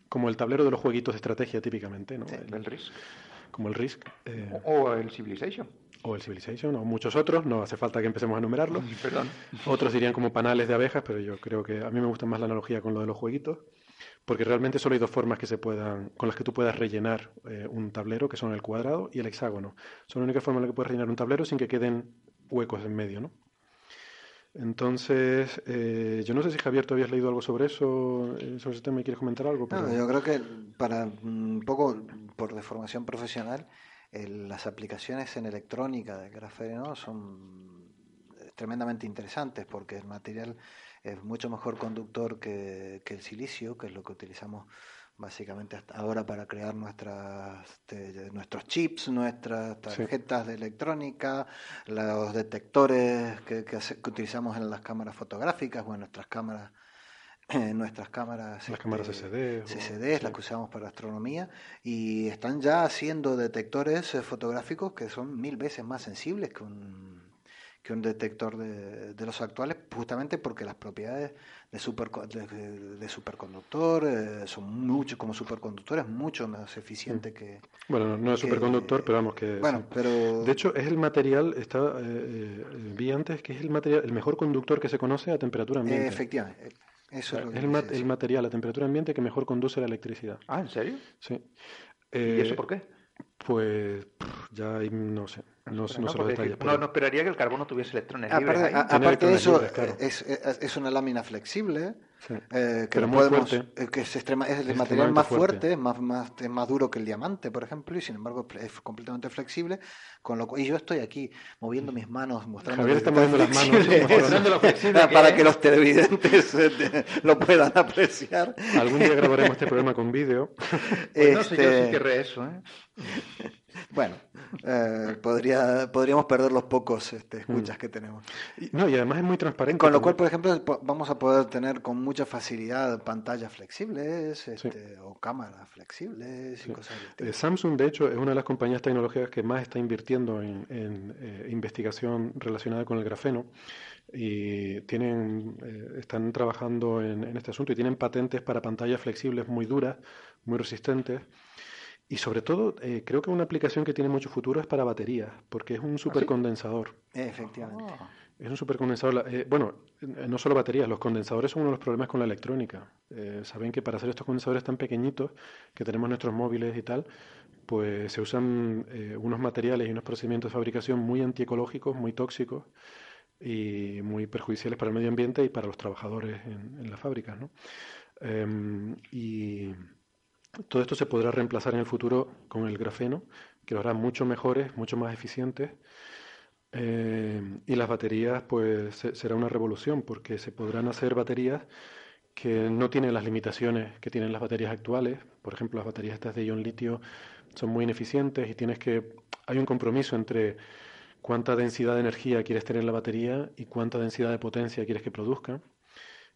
Como el tablero de los jueguitos de estrategia típicamente, ¿no? el, RISC. Como el RISC. o el Civilization. O el Civilization, o muchos otros, no hace falta que empecemos a enumerarlos. Perdón. Otros dirían como panales de abejas, pero yo creo que a mí me gusta más la analogía con lo de los jueguitos porque realmente solo hay dos formas que se puedan, con las que tú puedas rellenar un tablero, que son el cuadrado y el hexágono. Son la única forma en la que puedes rellenar un tablero sin que queden huecos en medio, ¿no? Entonces, eh, yo no sé si Javier, tú habías leído algo sobre eso, eh, sobre ese tema y quieres comentar algo. yo creo que para un poco por deformación profesional, las aplicaciones en electrónica de grafeno son tremendamente interesantes porque el material es mucho mejor conductor que, que el silicio, que es lo que utilizamos básicamente hasta ahora para crear nuestras nuestros chips, nuestras tarjetas de electrónica, los detectores que, que, utilizamos en las cámaras fotográficas o en nuestras cámaras en nuestras cámaras las cámaras CCD, CCD las que usamos para astronomía y están ya haciendo detectores eh, fotográficos que son mil veces más sensibles que un que un detector de, de los actuales, justamente porque las propiedades de, super, de, superconductor eh, son mucho, como superconductores, mucho más eficientes que... Bueno, no es superconductor, pero vamos que... Bueno, pero... De hecho, es el material, está, eh, eh, vi antes, que es el, material, el mejor conductor que se conoce a temperatura ambiente. efectivamente. Eso es, lo que el, el material a temperatura ambiente que mejor conduce la electricidad. Ah, ¿en serio? Sí. ¿Y eso por qué? Pues ya no sé. No, no, no, no, esperaría que el carbono tuviese electrones aparte, libres. aparte de eso, es, es, una lámina flexible eh, que, podemos, eh, que es, extrema, es el material más fuerte, Más, más, más duro que el diamante, por ejemplo, y sin embargo es completamente flexible. Con lo, y yo estoy aquí moviendo mis manos, mostrando. Javier está moviendo las manos, mostrando lo flexible para que, los televidentes eh, lo puedan apreciar. Algún día grabaremos este programa con vídeo. Pues no sé yo si este, querré eso, ¿eh? Bueno, eh, podría, podríamos perder los pocos este, escuchas mm. que tenemos. No, y además es muy transparente. Con lo cual, por ejemplo, vamos a poder tener con mucha facilidad pantallas flexibles este, o cámaras flexibles y cosas así. Eh, Samsung, de hecho, es una de las compañías tecnológicas que más está invirtiendo en, eh, investigación relacionada con el grafeno y tienen, están trabajando en, en este asunto y tienen patentes para pantallas flexibles muy duras, muy resistentes. Y sobre todo, eh, creo que una aplicación que tiene mucho futuro es para baterías, porque es un ¿Ah, supercondensador. Efectivamente. Es un supercondensador. Eh, bueno, eh, no solo baterías, los condensadores son uno de los problemas con la electrónica. Saben que para hacer estos condensadores tan pequeñitos que tenemos nuestros móviles y tal, pues se usan unos materiales y unos procedimientos de fabricación muy antiecológicos, muy tóxicos y muy perjudiciales para el medio ambiente y para los trabajadores en, en las fábricas. ¿no? Em, y todo esto se podrá reemplazar en el futuro con el grafeno, que lo hará mucho mejores, mucho más eficientes. Eh, y las baterías, pues será una revolución, porque se podrán hacer baterías que no tienen las limitaciones que tienen las baterías actuales. Por ejemplo, las baterías estas de ion litio son muy ineficientes y tienes que hay un compromiso entre cuánta densidad de energía quieres tener en la batería y cuánta densidad de potencia quieres que produzca.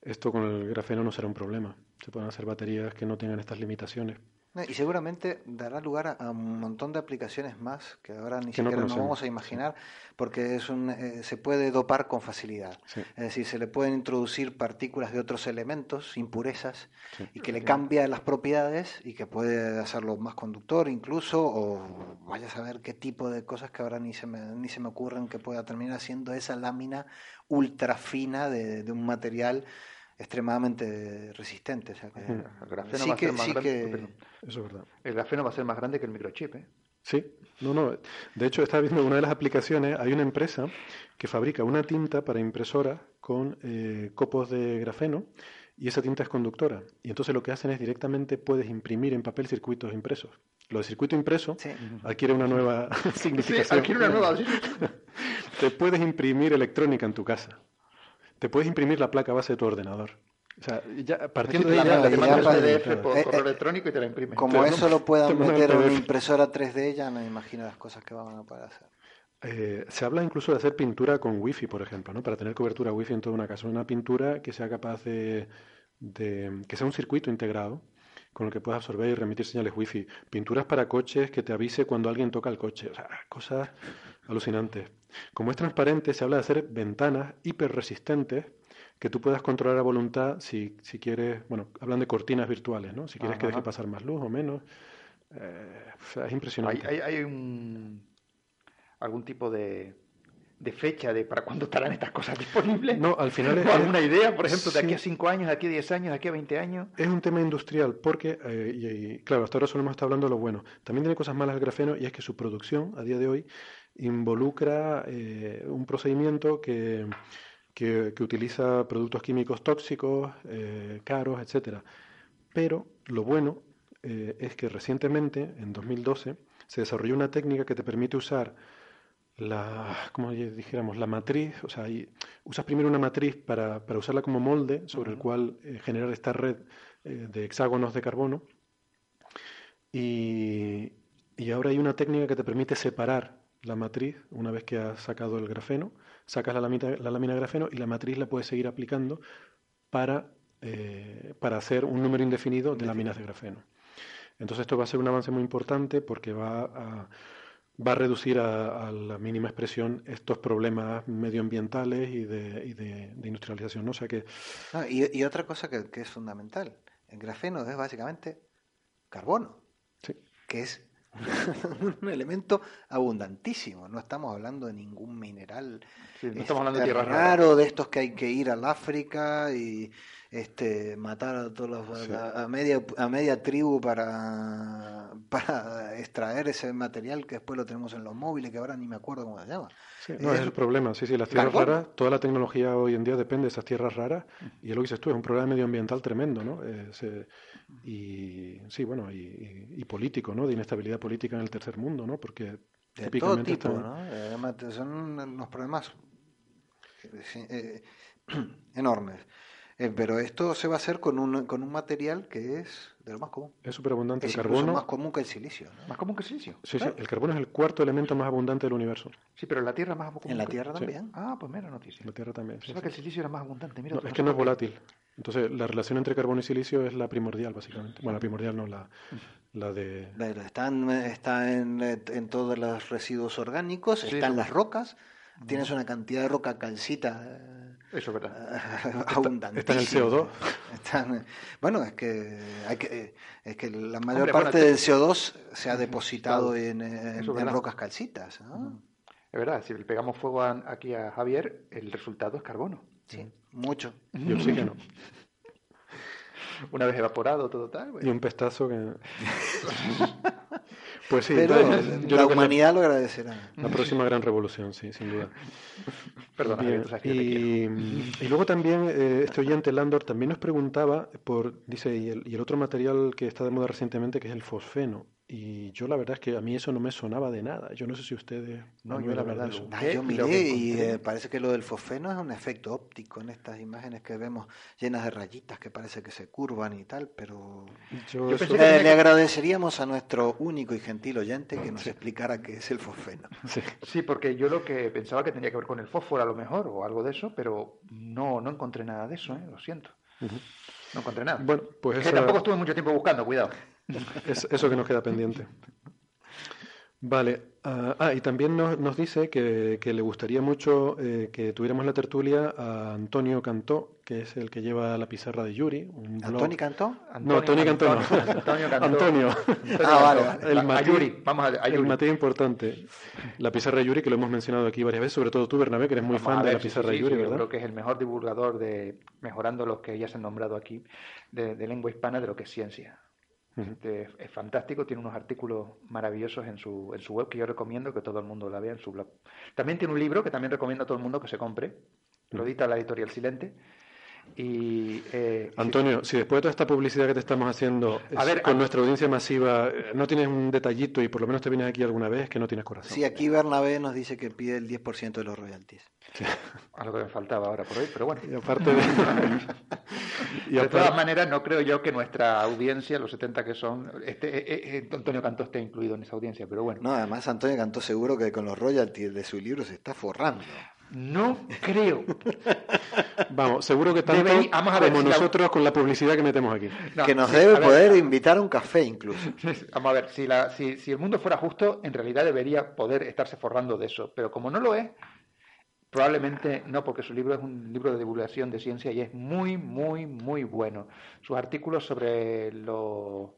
Esto con el grafeno no será un problema. Se pueden hacer baterías que no tengan estas limitaciones. Y seguramente dará lugar a un montón de aplicaciones más que ahora ni siquiera nos vamos a imaginar, porque es un, eh, se puede dopar con facilidad. Es decir, se le pueden introducir partículas de otros elementos, impurezas, y que le cambia las propiedades y que puede hacerlo más conductor incluso, o vaya a saber qué tipo de cosas que ahora ni se me, ni se me ocurren que pueda terminar siendo esa lámina ultra fina de, de un material extremadamente resistente. O sea que, el grafeno va a ser más grande. Eso es verdad. El grafeno va a ser más grande que el microchip, ¿eh? Sí, no, no. De hecho, estaba viendo una de las aplicaciones, hay una empresa que fabrica una tinta para impresora con eh, copos de grafeno y esa tinta es conductora. Y entonces lo que hacen es directamente puedes imprimir en papel circuitos impresos. Lo de circuito impreso Sí. adquiere una nueva Sí, significación. adquiere una nueva. sí. Te puedes imprimir electrónica en tu casa. Te puedes imprimir la placa base de tu ordenador. O sea, ya partiendo de la PDF por Eh, correo eh, electrónico y te la imprime. Como eso lo puedan meter en una impresora 3D, ya no me imagino las cosas que van a poder hacer. Eh, se habla incluso de hacer pintura con wifi, por ejemplo, ¿no? Para tener cobertura wifi en toda una casa. Una pintura que sea capaz de, de- que sea un circuito integrado con el que puedas absorber y remitir señales wifi. Pinturas para coches que te avise cuando alguien toca el coche. O sea, cosas alucinantes. Como es transparente, se habla de hacer ventanas hiperresistentes que tú puedas controlar a voluntad si, si quieres, bueno, hablan de cortinas virtuales, ¿no? Si quieres que deje pasar más luz o menos. Eh, es Hay, impresionante. hay, hay un, algún tipo de, de fecha de para cuándo estarán estas cosas disponibles. No, al final es, ¿O alguna idea, por ejemplo, de aquí a 5 años, de aquí a 10 años, de aquí a 20 años? Es un tema industrial porque, eh, y, y, claro, hasta ahora solo hemos estado hablando de lo bueno. También tiene cosas malas el grafeno y es que su producción a día de hoy involucra eh, un procedimiento que, que, que utiliza productos químicos tóxicos, eh, caros, etcétera. Pero lo bueno es que recientemente, en 2012, se desarrolló una técnica que te permite usar la, como dijéramos, la matriz, o sea, y usas primero una matriz para, para usarla como molde sobre el cual eh, generar esta red eh, de hexágonos de carbono. Y, y ahora hay una técnica que te permite separar la matriz una vez que has sacado el grafeno, sacas la lámina, la lámina de grafeno y la matriz la puedes seguir aplicando para, eh, para hacer un número indefinido de láminas de grafeno. Entonces esto va a ser un avance muy importante porque va a, va a reducir a, a la mínima expresión estos problemas medioambientales y de, y de- de industrialización. ¿no? O sea que No, y, y otra cosa que, que es fundamental, el grafeno es básicamente carbono, sí, que es un elemento abundantísimo. No estamos hablando de ningún mineral Sí, no estamos hablando de este, tierras raras. raro, de estos que hay que ir al África y este matar a todos los, Sí. a, a media a media tribu para para extraer ese material que después lo tenemos en los móviles que ahora ni me acuerdo cómo se llama. sí, no, es Es el problema. Sí, sí, las tierras raras, toda la tecnología hoy en día depende de esas tierras raras y es lo que dices tú, es un problema medioambiental tremendo, ¿no? Eh, se- y sí, bueno, y, y- y político, ¿no? De inestabilidad política en el tercer mundo, ¿no? Porque De todo típicamente tipo, están- ¿no? Además, son unos problemas eh, eh, enormes. Eh, pero esto se va a hacer con un, con un material que es de lo más común. es súper abundante. Es El carbono, más común que el silicio. ¿no? Más común que el silicio. sí, sí, Claro. el carbono es el cuarto elemento más abundante del universo. Sí, pero en la Tierra más común. En la Tierra Sí. también. Ah, pues mira noticia. La Tierra también. sí, sí. que el silicio era más abundante. Mira, No, es que no es volátil. Entonces, la relación entre carbono y silicio es la primordial, básicamente. Bueno, la primordial no, la, la de... Pero Están, está en, en todos los residuos orgánicos, Sí, está en sí. las rocas. Tienes una cantidad de roca calcita. Eso es verdad. eh, abundantísima. está en el CO2. Están- bueno, es que, hay que eh, es que la mayor Hombre, parte bueno, del CO2 se ha depositado en, en- es en verdad. rocas calcitas. ¿no? Es verdad, si le pegamos fuego a- aquí a Javier, el resultado es carbono. Sí, mucho. y oxígeno. Una vez evaporado, todo tal. Y bueno. un pestazo que... Pues sí, Pero entonces, yo la humanidad lo agradecerá. La próxima gran revolución, sí, sin duda. Perdona, Bien, que te y, y luego también eh, este oyente Landor también nos preguntaba por, dice, y el, y el otro material que está de moda recientemente que es el fosfeno. Y yo la verdad es que a mí eso no me sonaba de nada. Yo no sé si ustedes No, yo la verdad lo- Ah, yo miré y eh, parece que lo del fosfeno es un efecto óptico en estas imágenes que vemos llenas de rayitas que parece que se curvan y tal, pero Yo Yo eso- pensé Eh, le agradeceríamos a nuestro único y gentil oyente que nos explicara qué es el fosfeno. sí. Sí, porque yo lo que pensaba que tenía que ver con el fósforo a lo mejor o algo de eso, pero no, no encontré nada de eso, ¿eh? lo siento. No encontré nada. Bueno, pues que esa- tampoco estuve mucho tiempo buscando, cuidado. Es eso que nos queda pendiente. Vale. ah, ah, y también nos, nos dice que, que le gustaría mucho eh, que tuviéramos la tertulia a Antonio Cantó, que es el que lleva la pizarra de Yuri. Un blog- ¿Antoni cantó? No, Tony Cantó no. Antonio Cantó. Antonio. Ah, vale, vale. El a matiz- Yuri, vamos a, a El matiz importante. La pizarra de Yuri, que lo hemos mencionado aquí varias veces, sobre todo tú, Bernabé, que eres muy Vamos a fan de la pizarra sí, de Yuri, sí, yo ¿verdad? creo que es el mejor divulgador de, mejorando los que ya se han nombrado aquí, de, de lengua hispana de lo que es ciencia. Este, es fantástico, tiene unos artículos maravillosos en su, en su web que yo recomiendo que todo el mundo la vea en su blog. También tiene un libro que también recomiendo a todo el mundo que se compre, lo edita la editorial Silente, Y, eh, Antonio, si después de toda esta publicidad que te estamos haciendo A es- ver, con a- nuestra audiencia masiva, eh, no tienes un detallito y por lo menos te vienes aquí alguna vez que no tienes corazón. Sí, aquí Bernabé nos dice que pide el 10% de los royalties. a lo que me faltaba ahora por hoy, pero bueno. Y aparte de... y de todas maneras, no creo yo que nuestra audiencia, los 70 que son, este, eh, eh, Antonio Cantó esté incluido en esa audiencia, pero bueno. No, además Antonio cantó seguro que con los royalties de su libro se está forrando. No creo. Vamos, seguro que tanto Debe- vamos a ver como si la- nosotros con la publicidad que metemos aquí. No, que nos sí, debe a ver, poder invitar a un café incluso. Vamos a ver, si, la- si, si el mundo fuera justo, en realidad debería poder estarse forrando de eso. Pero como no lo es, probablemente no, porque su libro es un libro de divulgación de ciencia y es muy, muy, muy bueno. Sus artículos sobre lo-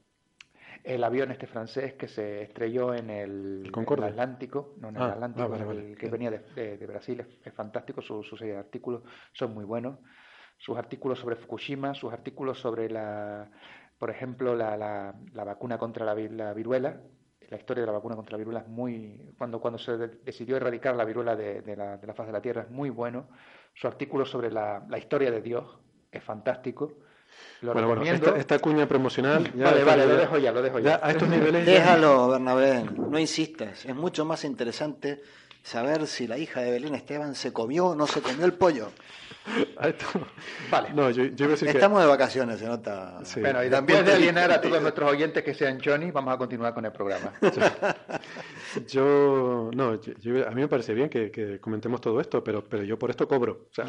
el avión este francés que se estrelló en el, El Concorde. en el Atlántico, no en el Ah, Atlántico, ah, vale, el vale. que venía de, de- de Brasil, es, es fantástico, sus, sus artículos son muy buenos. Sus artículos sobre Fukushima, sus artículos sobre la, por ejemplo, la, la- la vacuna contra la, vi- la viruela, la historia de la vacuna contra la viruela es muy, cuando, cuando se de- decidió erradicar la viruela de, de la, de la faz de la Tierra es muy bueno. Su artículo sobre la, la historia de Dios es fantástico. Lo Bueno, bueno, esta, esta cuña promocional... ya- vale, vale, ya- lo dejo ya, lo dejo ya. ya a estos niveles... ya- Déjalo, Bernabé, no insistas. Es mucho más interesante saber si la hija de Belén Esteban se comió o no se comió el pollo. a esto- Vale. No, yo, yo iba a decir Estamos de vacaciones, se nota. Sí. Bueno, y También de alienar a todos nuestros oyentes que sean Johnny, vamos a continuar con el programa. yo... No, yo- yo- a mí me parece bien que, que comentemos todo esto, pero, pero yo por esto cobro. o sea.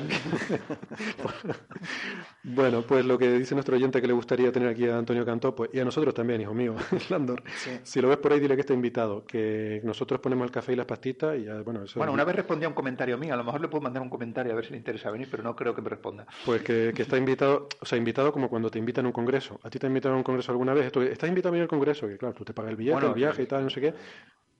bueno, pues lo que dice nuestro oyente que le gustaría tener aquí a Antonio Cantó, pues, y a nosotros también, hijo mío, Landor. Sí. Si lo ves por ahí, dile que está invitado, que nosotros ponemos el café y las pastitas y ya, bueno, eso... Bueno, una vez respondí a un comentario mío, a lo mejor le puedo mandar un comentario a ver si le interesa venir, pero no creo que me responda. Pues que, que está invitado, o sea, invitado como cuando te invitan a un congreso. ¿A ti te han invitado a un congreso alguna vez? Tú, ¿Estás invitado a venir al congreso? Que claro, tú te pagas el billete, Bueno, el viaje y tal, no sé qué.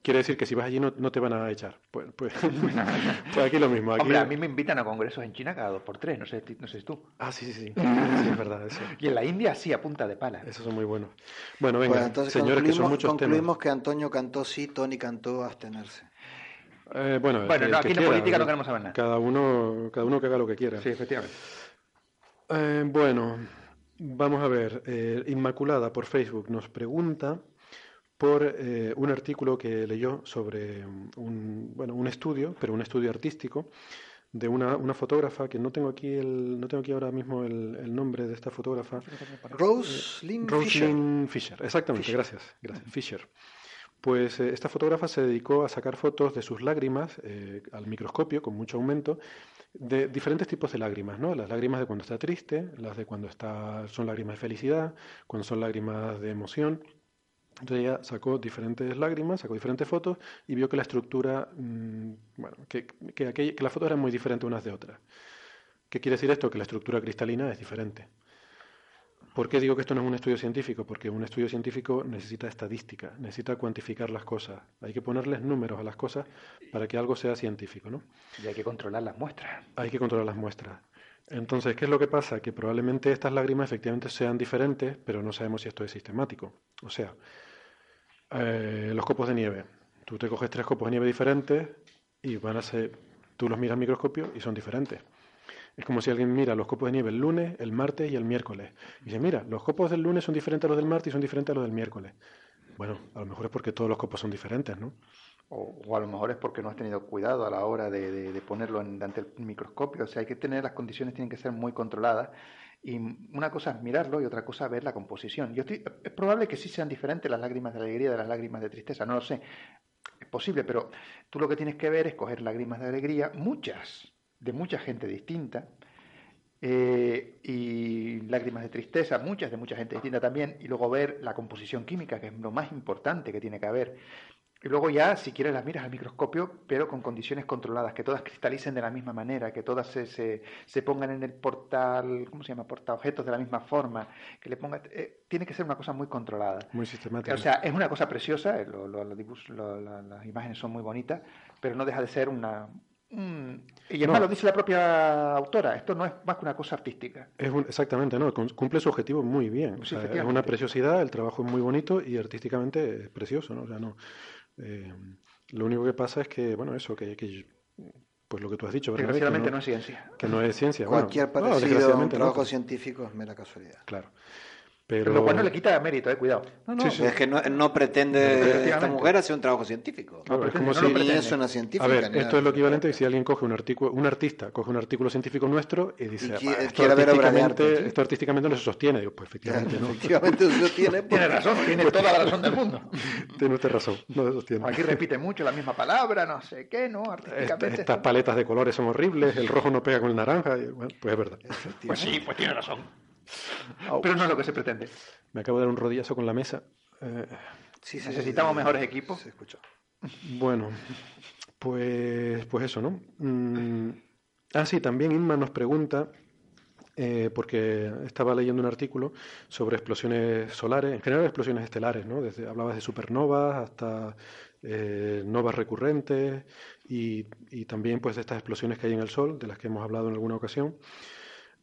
Quiere decir que si vas allí no, no te van a echar. Pues, pues, pues aquí lo mismo. Aquí... Hombre, a mí me invitan a congresos en China cada dos por tres, no sé, no sé si tú. Ah, sí, sí, sí. Sí, es verdad, eso. Y en la India sí, a punta de pala. Esos son muy buenos. Bueno, venga, Bueno, entonces señores, que son concluimos, muchos concluimos temas. que Antonio cantó sí, Tony cantó abstenerse. Eh, bueno, Bueno, el no, que aquí en quiera, política no queremos saber nada. Cada uno, cada uno que haga lo que quiera. Sí, efectivamente. Eh, bueno, vamos a ver. eh, Inmaculada por Facebook nos pregunta por eh, un artículo que leyó sobre un, bueno, un estudio, pero un estudio artístico de una, una fotógrafa que no tengo aquí el, no tengo aquí ahora mismo el, el nombre de esta fotógrafa. Rose Lynn Fisher. Rosalind Fisher. exactamente, gracias, gracias, Fisher. Pues eh, esta fotógrafa se dedicó a sacar fotos de sus lágrimas eh, al microscopio con mucho aumento de diferentes tipos de lágrimas, ¿no? Las lágrimas de cuando está triste, las de cuando está son lágrimas de felicidad, cuando son lágrimas de emoción. Entonces ella sacó diferentes lágrimas, sacó diferentes fotos y vio que la estructura, mm, bueno, que, que, aquella- que las fotos eran muy diferentes unas de otras. ¿Qué quiere decir esto? Que la estructura cristalina es diferente. ¿Por qué digo que esto no es un estudio científico? Porque un estudio científico necesita estadística, necesita cuantificar las cosas. Hay que ponerles números a las cosas para que algo sea científico, ¿no? Y hay que controlar las muestras. Hay que controlar las muestras. Entonces, ¿qué es lo que pasa? Que probablemente estas lágrimas efectivamente sean diferentes, pero no sabemos si esto es sistemático. O sea, eh, los copos de nieve. Tú te coges tres copos de nieve diferentes y van a ser, tú los miras al microscopio y son diferentes. Es como si alguien mira los copos de nieve el lunes, el martes y el miércoles. Y dice, mira, los copos del lunes son diferentes a los del martes y son diferentes a los del miércoles. Bueno, a lo mejor es porque todos los copos son diferentes, ¿no? O, o a lo mejor es porque no has tenido cuidado a la hora de, ponerlo en- ante el microscopio. O sea, hay que tener, las condiciones tienen que ser muy controladas. Y una cosa es mirarlo y otra cosa es ver la composición. Yo estoy, es probable que sí sean diferentes las lágrimas de alegría de las lágrimas de tristeza, no lo sé. Es posible, pero tú lo que tienes que ver es coger lágrimas de alegría, muchas, de mucha gente distinta, eh, y lágrimas de tristeza, muchas de mucha gente distinta también, y luego ver la composición química, que es lo más importante que tiene que haber. Y luego ya, si quieres, las miras al microscopio, pero con condiciones controladas, que todas cristalicen de la misma manera, que todas se, se, se pongan en el portal, ¿cómo se llama? Portaobjetos de la misma forma, que le ponga, eh, tiene que ser una cosa muy controlada. Muy sistemático. O sea, es una cosa preciosa, eh, lo- lo- lo- la- las imágenes son muy bonitas, pero no deja de ser una... un- y además No. lo dice la propia autora, esto no es más que una cosa artística. Es un- exactamente, ¿no? Cum- Cumple su objetivo muy bien. O Sí, sea, es una preciosidad, el trabajo es muy bonito y artísticamente es precioso, ¿no? O sea, no. eh, lo único que pasa es que, bueno, eso, que, que pues lo que tú has dicho, ¿verdad? Que Desgraciadamente no, es ciencia. Que no es ciencia. Cualquier bueno, no, parecido a un desgraciadamente no, trabajo científico es mera casualidad. Claro. Pero... Pero, Lo cual no le quita mérito, eh, cuidado. No, no, Sí, sí. es que no, no pretende esta mujer hacer un trabajo científico. Claro, es como no si- Ni es una científica. A ver, esto es lo equivalente a si alguien coge un artículo, un artista coge un artículo científico nuestro y dice, Y "Ah, qui- esto, ver artísticamente, arte". esto artísticamente no se sostiene. Digo, pues efectivamente no. Efectivamente, usted tiene. Tiene razón, tiene toda la razón del mundo. Tiene usted razón, no se sostiene. Aquí repite mucho la misma palabra, no sé qué, ¿no? Esta- Artísticamente. estas paletas de colores son horribles, el rojo no pega con el naranja. y, bueno, pues es verdad. Pues sí, pues tiene razón. Pero no es lo que se pretende. Me acabo de dar un rodillazo con la mesa. Eh, Sí, sí, Necesitamos sí, mejores equipos. Se escuchó. bueno, pues, pues eso, ¿no? Mm, ah, sí, también Inma nos pregunta, eh, porque estaba leyendo un artículo sobre explosiones solares, en general explosiones estelares, ¿no? Desde, hablabas de supernovas hasta eh, novas recurrentes y, y también pues de estas explosiones que hay en el Sol, de las que hemos hablado en alguna ocasión.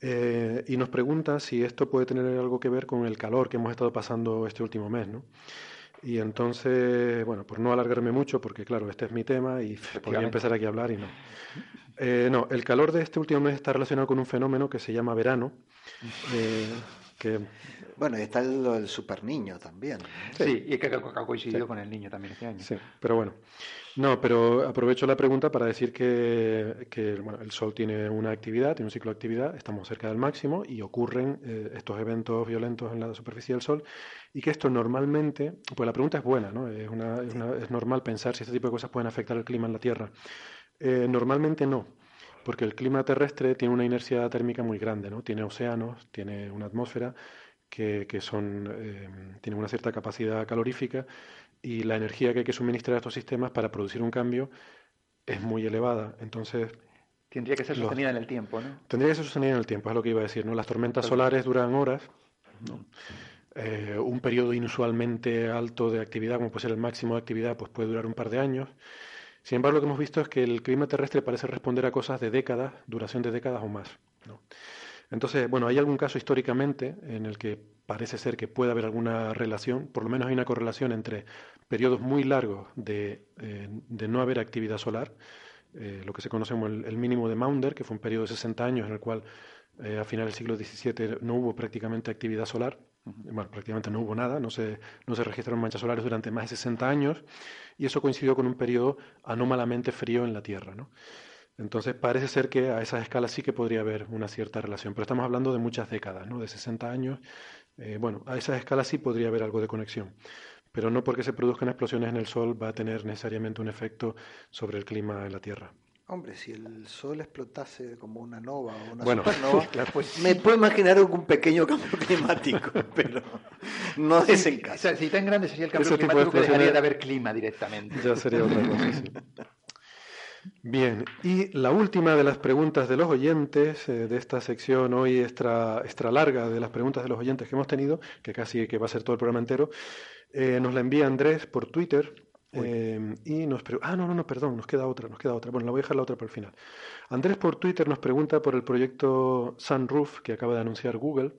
Eh, y nos pregunta si esto puede tener algo que ver con el calor que hemos estado pasando este último mes, ¿no? Y entonces, bueno, por no alargarme mucho, porque claro, este es mi tema y podría empezar aquí a hablar y no. Eh, no, el calor de este último mes está relacionado con un fenómeno que se llama verano, eh, que Bueno, y está el, lo del super niño también. ¿no? Sí, y que que ha coincidido con el niño también este año. Sí, pero bueno. No, pero aprovecho la pregunta para decir que, que, bueno, el Sol tiene una actividad, tiene un ciclo de actividad, estamos cerca del máximo y ocurren eh, estos eventos violentos en la superficie del Sol y que esto normalmente, pues la pregunta es buena, ¿no? Es, una- es una- es normal pensar si este tipo de cosas pueden afectar el clima en la Tierra. Eh, normalmente no, porque el clima terrestre tiene una inercia térmica muy grande, ¿no? Tiene océanos, tiene una atmósfera que, que son, eh, tienen una cierta capacidad calorífica y la energía que hay que suministrar a estos sistemas para producir un cambio es muy elevada. Entonces, Tendría que ser Los- sostenida en el tiempo, ¿no? tendría que ser sostenida en el tiempo, es lo que iba a decir, ¿no? Las tormentas solares duran horas, ¿no? Eh, un periodo inusualmente alto de actividad, como puede ser el máximo de actividad, pues puede durar un par de años. Sin embargo, lo que hemos visto es que el clima terrestre parece responder a cosas de décadas, duración de décadas o más, ¿no? Entonces, bueno, hay algún caso históricamente en el que parece ser que puede haber alguna relación, por lo menos hay una correlación entre periodos muy largos de, eh, de no haber actividad solar, eh, lo que se conoce como el, el mínimo de Maunder, que fue un periodo de 60 años en el cual eh, a finales del siglo XVII no hubo prácticamente actividad solar, bueno, prácticamente no hubo nada, no se, no se registraron manchas solares durante más de 60 años, y eso coincidió con un periodo anómalamente frío en la Tierra, ¿no? Entonces parece ser que a esas escalas sí que podría haber una cierta relación, pero estamos hablando de muchas décadas, ¿no? De 60 años. Eh, bueno, a esas escalas sí podría haber algo de conexión, pero no porque se produzcan explosiones en el Sol va a tener necesariamente un efecto sobre el clima en la Tierra. Hombre, si el sol explotase como una nova o una Bueno, supernova, claro. pues me puedo imaginar algún pequeño cambio climático, pero no es el O caso. sea, si tan grande sería el cambio Ese climático que dejaría de haber clima directamente. Ya sería otra cosa, sí. Bien, y la última de las preguntas de los oyentes eh, de esta sección hoy extra, extra larga de las preguntas de los oyentes que hemos tenido, que casi que va a ser todo el programa entero, eh, nos la envía Andrés por Twitter eh, y nos pre- ah no no no perdón nos queda otra nos queda otra. Bueno la voy a dejar la otra para el final. Andrés por Twitter nos pregunta por el proyecto Sunroof que acaba de anunciar Google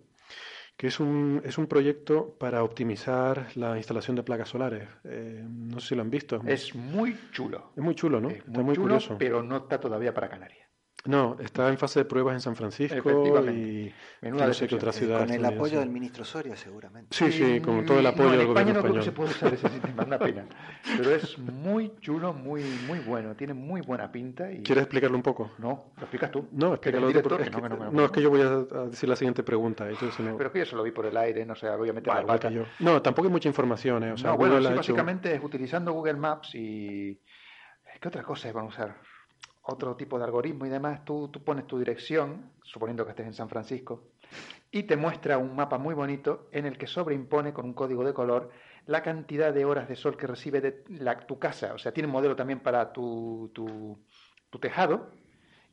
que es un, es un proyecto para optimizar la instalación de placas solares. Eh, no sé si lo han visto. muy- Es muy chulo. es muy chulo, ¿no? Es Está muy, muy chulo, curioso. pero no está todavía para Canarias. No, está en fase de pruebas en San Francisco y Menuda no sé qué otra Eh, ciudad. con el apoyo del ministro Soria, seguramente. Sí, sí, con todo el Mm, apoyo no, en del España gobierno no creo que español. se puede usar ese sistema, es una pena. Pero es muy chulo, muy, muy bueno. Tiene muy buena pinta. Y... ¿Quieres explicarlo un poco? No, lo explicas tú. No, explícalo tú, es no, que- no, no, es que yo voy a, decir la siguiente pregunta. Entonces, Pero que yo se lo vi por el aire, no sé, voy a meter la pata. yo. No, tampoco hay mucha información, ¿eh? O sea, no, bueno, sí, hecho- básicamente es utilizando Google Maps y... ¿Qué otra cosa van a usar? Otro tipo de algoritmo y demás. Tú, pones tu dirección, suponiendo que estés en San Francisco, y te muestra un mapa muy bonito en el que sobreimpone con un código de color la cantidad de horas de sol que recibe tu casa. O sea, tiene un modelo también para tu tejado,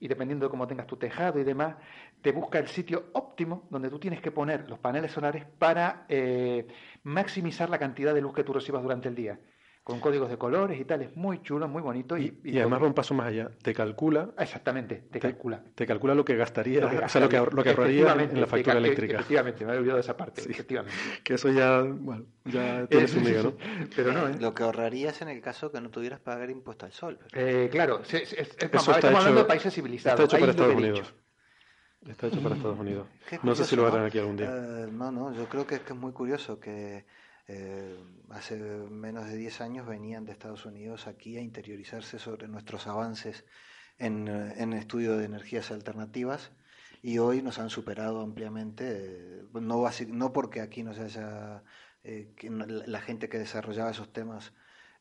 y dependiendo de cómo tengas tu tejado y demás, te busca el sitio óptimo donde tú tienes que poner los paneles solares para eh, maximizar la cantidad de luz que tú recibas durante el día. Con códigos de colores y tal, es muy chulo, muy bonito. Y, Y, y además va un paso más allá. Te calcula, Exactamente, te calcula. te calcula lo que gastaría, Lo que o sea, lo que, lo que ahorraría en, la factura eléctrica. Efectivamente, me había olvidado de esa parte, efectivamente. Que eso ya, bueno, ya tiene su miga, ¿no? Pero no, ¿eh? Lo que ahorrarías en el caso que no tuvieras que pagar impuesto al sol. Eh, claro, es- es- Eso estamos está hablando hecho- de países civilizados. Está hecho para Estados Unidos. dicho. Está hecho para Estados Unidos. Qué No sé si lo harán aquí algún día. Eh, no, no, yo creo que, que es muy curioso que eh, hace menos de 10 años venían de Estados Unidos aquí a interiorizarse sobre nuestros avances en, eh, en estudio de energías alternativas y hoy nos han superado ampliamente, eh, no, no porque aquí no se haya, eh, que la gente que desarrollaba esos temas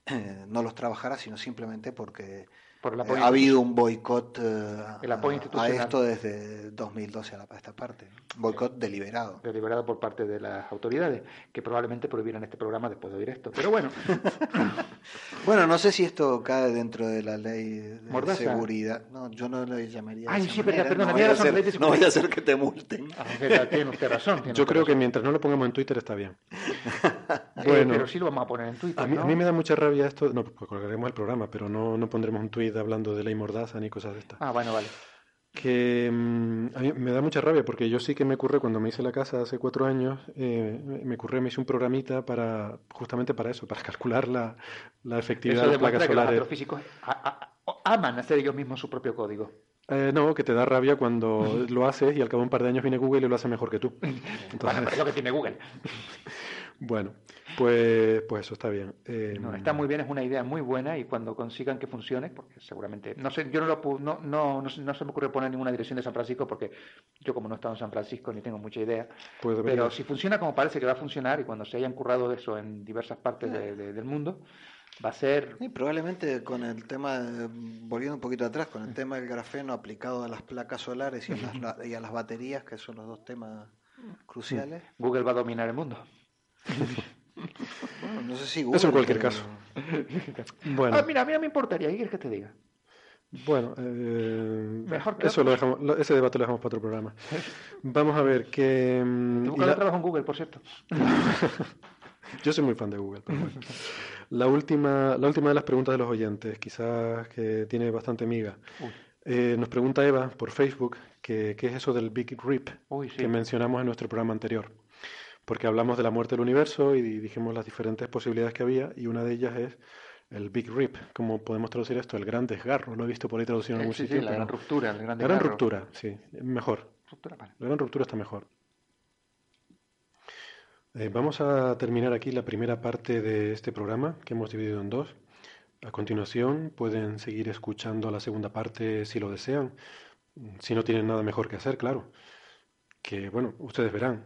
eh, no los trabajara, sino simplemente porque Por el eh, apoyo ha habido un boicot eh, a- esto desde 2012 a, la, a esta parte. Boicot deliberado. deliberado por parte de las autoridades, que probablemente prohibieran este programa después de oír esto. Pero bueno, Bueno, no sé si esto cae dentro de la ley de Mordaza. seguridad. No, yo no le llamaría. Ay, sí, manera. perdona, no vaya a ser- de no vaya a ser que te multen. aunque tiene usted razón. tiene Yo usted creo que mientras no lo pongamos en Twitter está bien. Eh, Bueno, pero sí lo vamos a poner en Twitter, a mí, ¿no? a mí me da mucha rabia esto. No, pues colgaremos el programa, pero no, no pondremos un tweet hablando de ley mordaza ni cosas de estas. Ah, bueno, vale. Que mm, a mí me da mucha rabia porque yo sí que me ocurre cuando me hice la casa hace cuatro años, eh, me ocurrió, me hice un programita para justamente para eso, para calcular la, la efectividad Eso de las placas demuestra que los solares. astrofísicos a- a- aman hacer ellos mismos su propio código. Eh, no, que te da rabia cuando lo haces y al cabo de un par de años viene Google y lo hace mejor que tú. Bueno, Entonces, pero es lo que tiene Google. bueno, pues, pues eso está bien. Eh, No, está muy bien, es una idea muy buena y cuando consigan que funcione, porque seguramente, no sé, yo no, lo, pu- no, no, no, se- no se me ocurre poner ninguna dirección de San Francisco porque yo como no he estado en San Francisco ni tengo mucha idea, pues pero si funciona como parece que va a funcionar y cuando se hayan currado de eso en diversas partes de- de- del mundo, va a ser... Sí, probablemente con el tema, de- volviendo un poquito atrás, con el tema del grafeno aplicado a las placas solares y a las, la- y a las baterías, que son los dos temas cruciales. Google va a dominar el mundo. Bueno, no sé si Eso en cualquier pero- caso. Bueno, Ah, mira, a mí no me importaría, ¿qué quieres que te diga? bueno, eh, Mejor que eso lo dejamos, lo- ese debate lo dejamos para otro programa. Vamos a ver que mm, buscando la- trabajo en Google, por cierto. Yo soy muy fan de Google. pero bueno. La última, la última de las preguntas de los oyentes, quizás que tiene bastante miga. Eh, nos pregunta Eva por Facebook que qué es eso del Big Rip Uy, sí. que mencionamos en nuestro programa anterior. Porque hablamos de la muerte del universo y dijimos las diferentes posibilidades que había y una de ellas es el Big Rip. ¿Cómo podemos traducir esto? El gran desgarro. Lo he visto por ahí traducido en algún sí, sí, sitio. la gran ruptura, el gran La gran ruptura, sí. Mejor. Ruptura, vale. La gran ruptura está mejor. Eh, vamos a terminar aquí la primera parte de este programa que hemos dividido en dos. A continuación pueden seguir escuchando la segunda parte si lo desean, si no tienen nada mejor que hacer, claro. Que bueno, ustedes verán.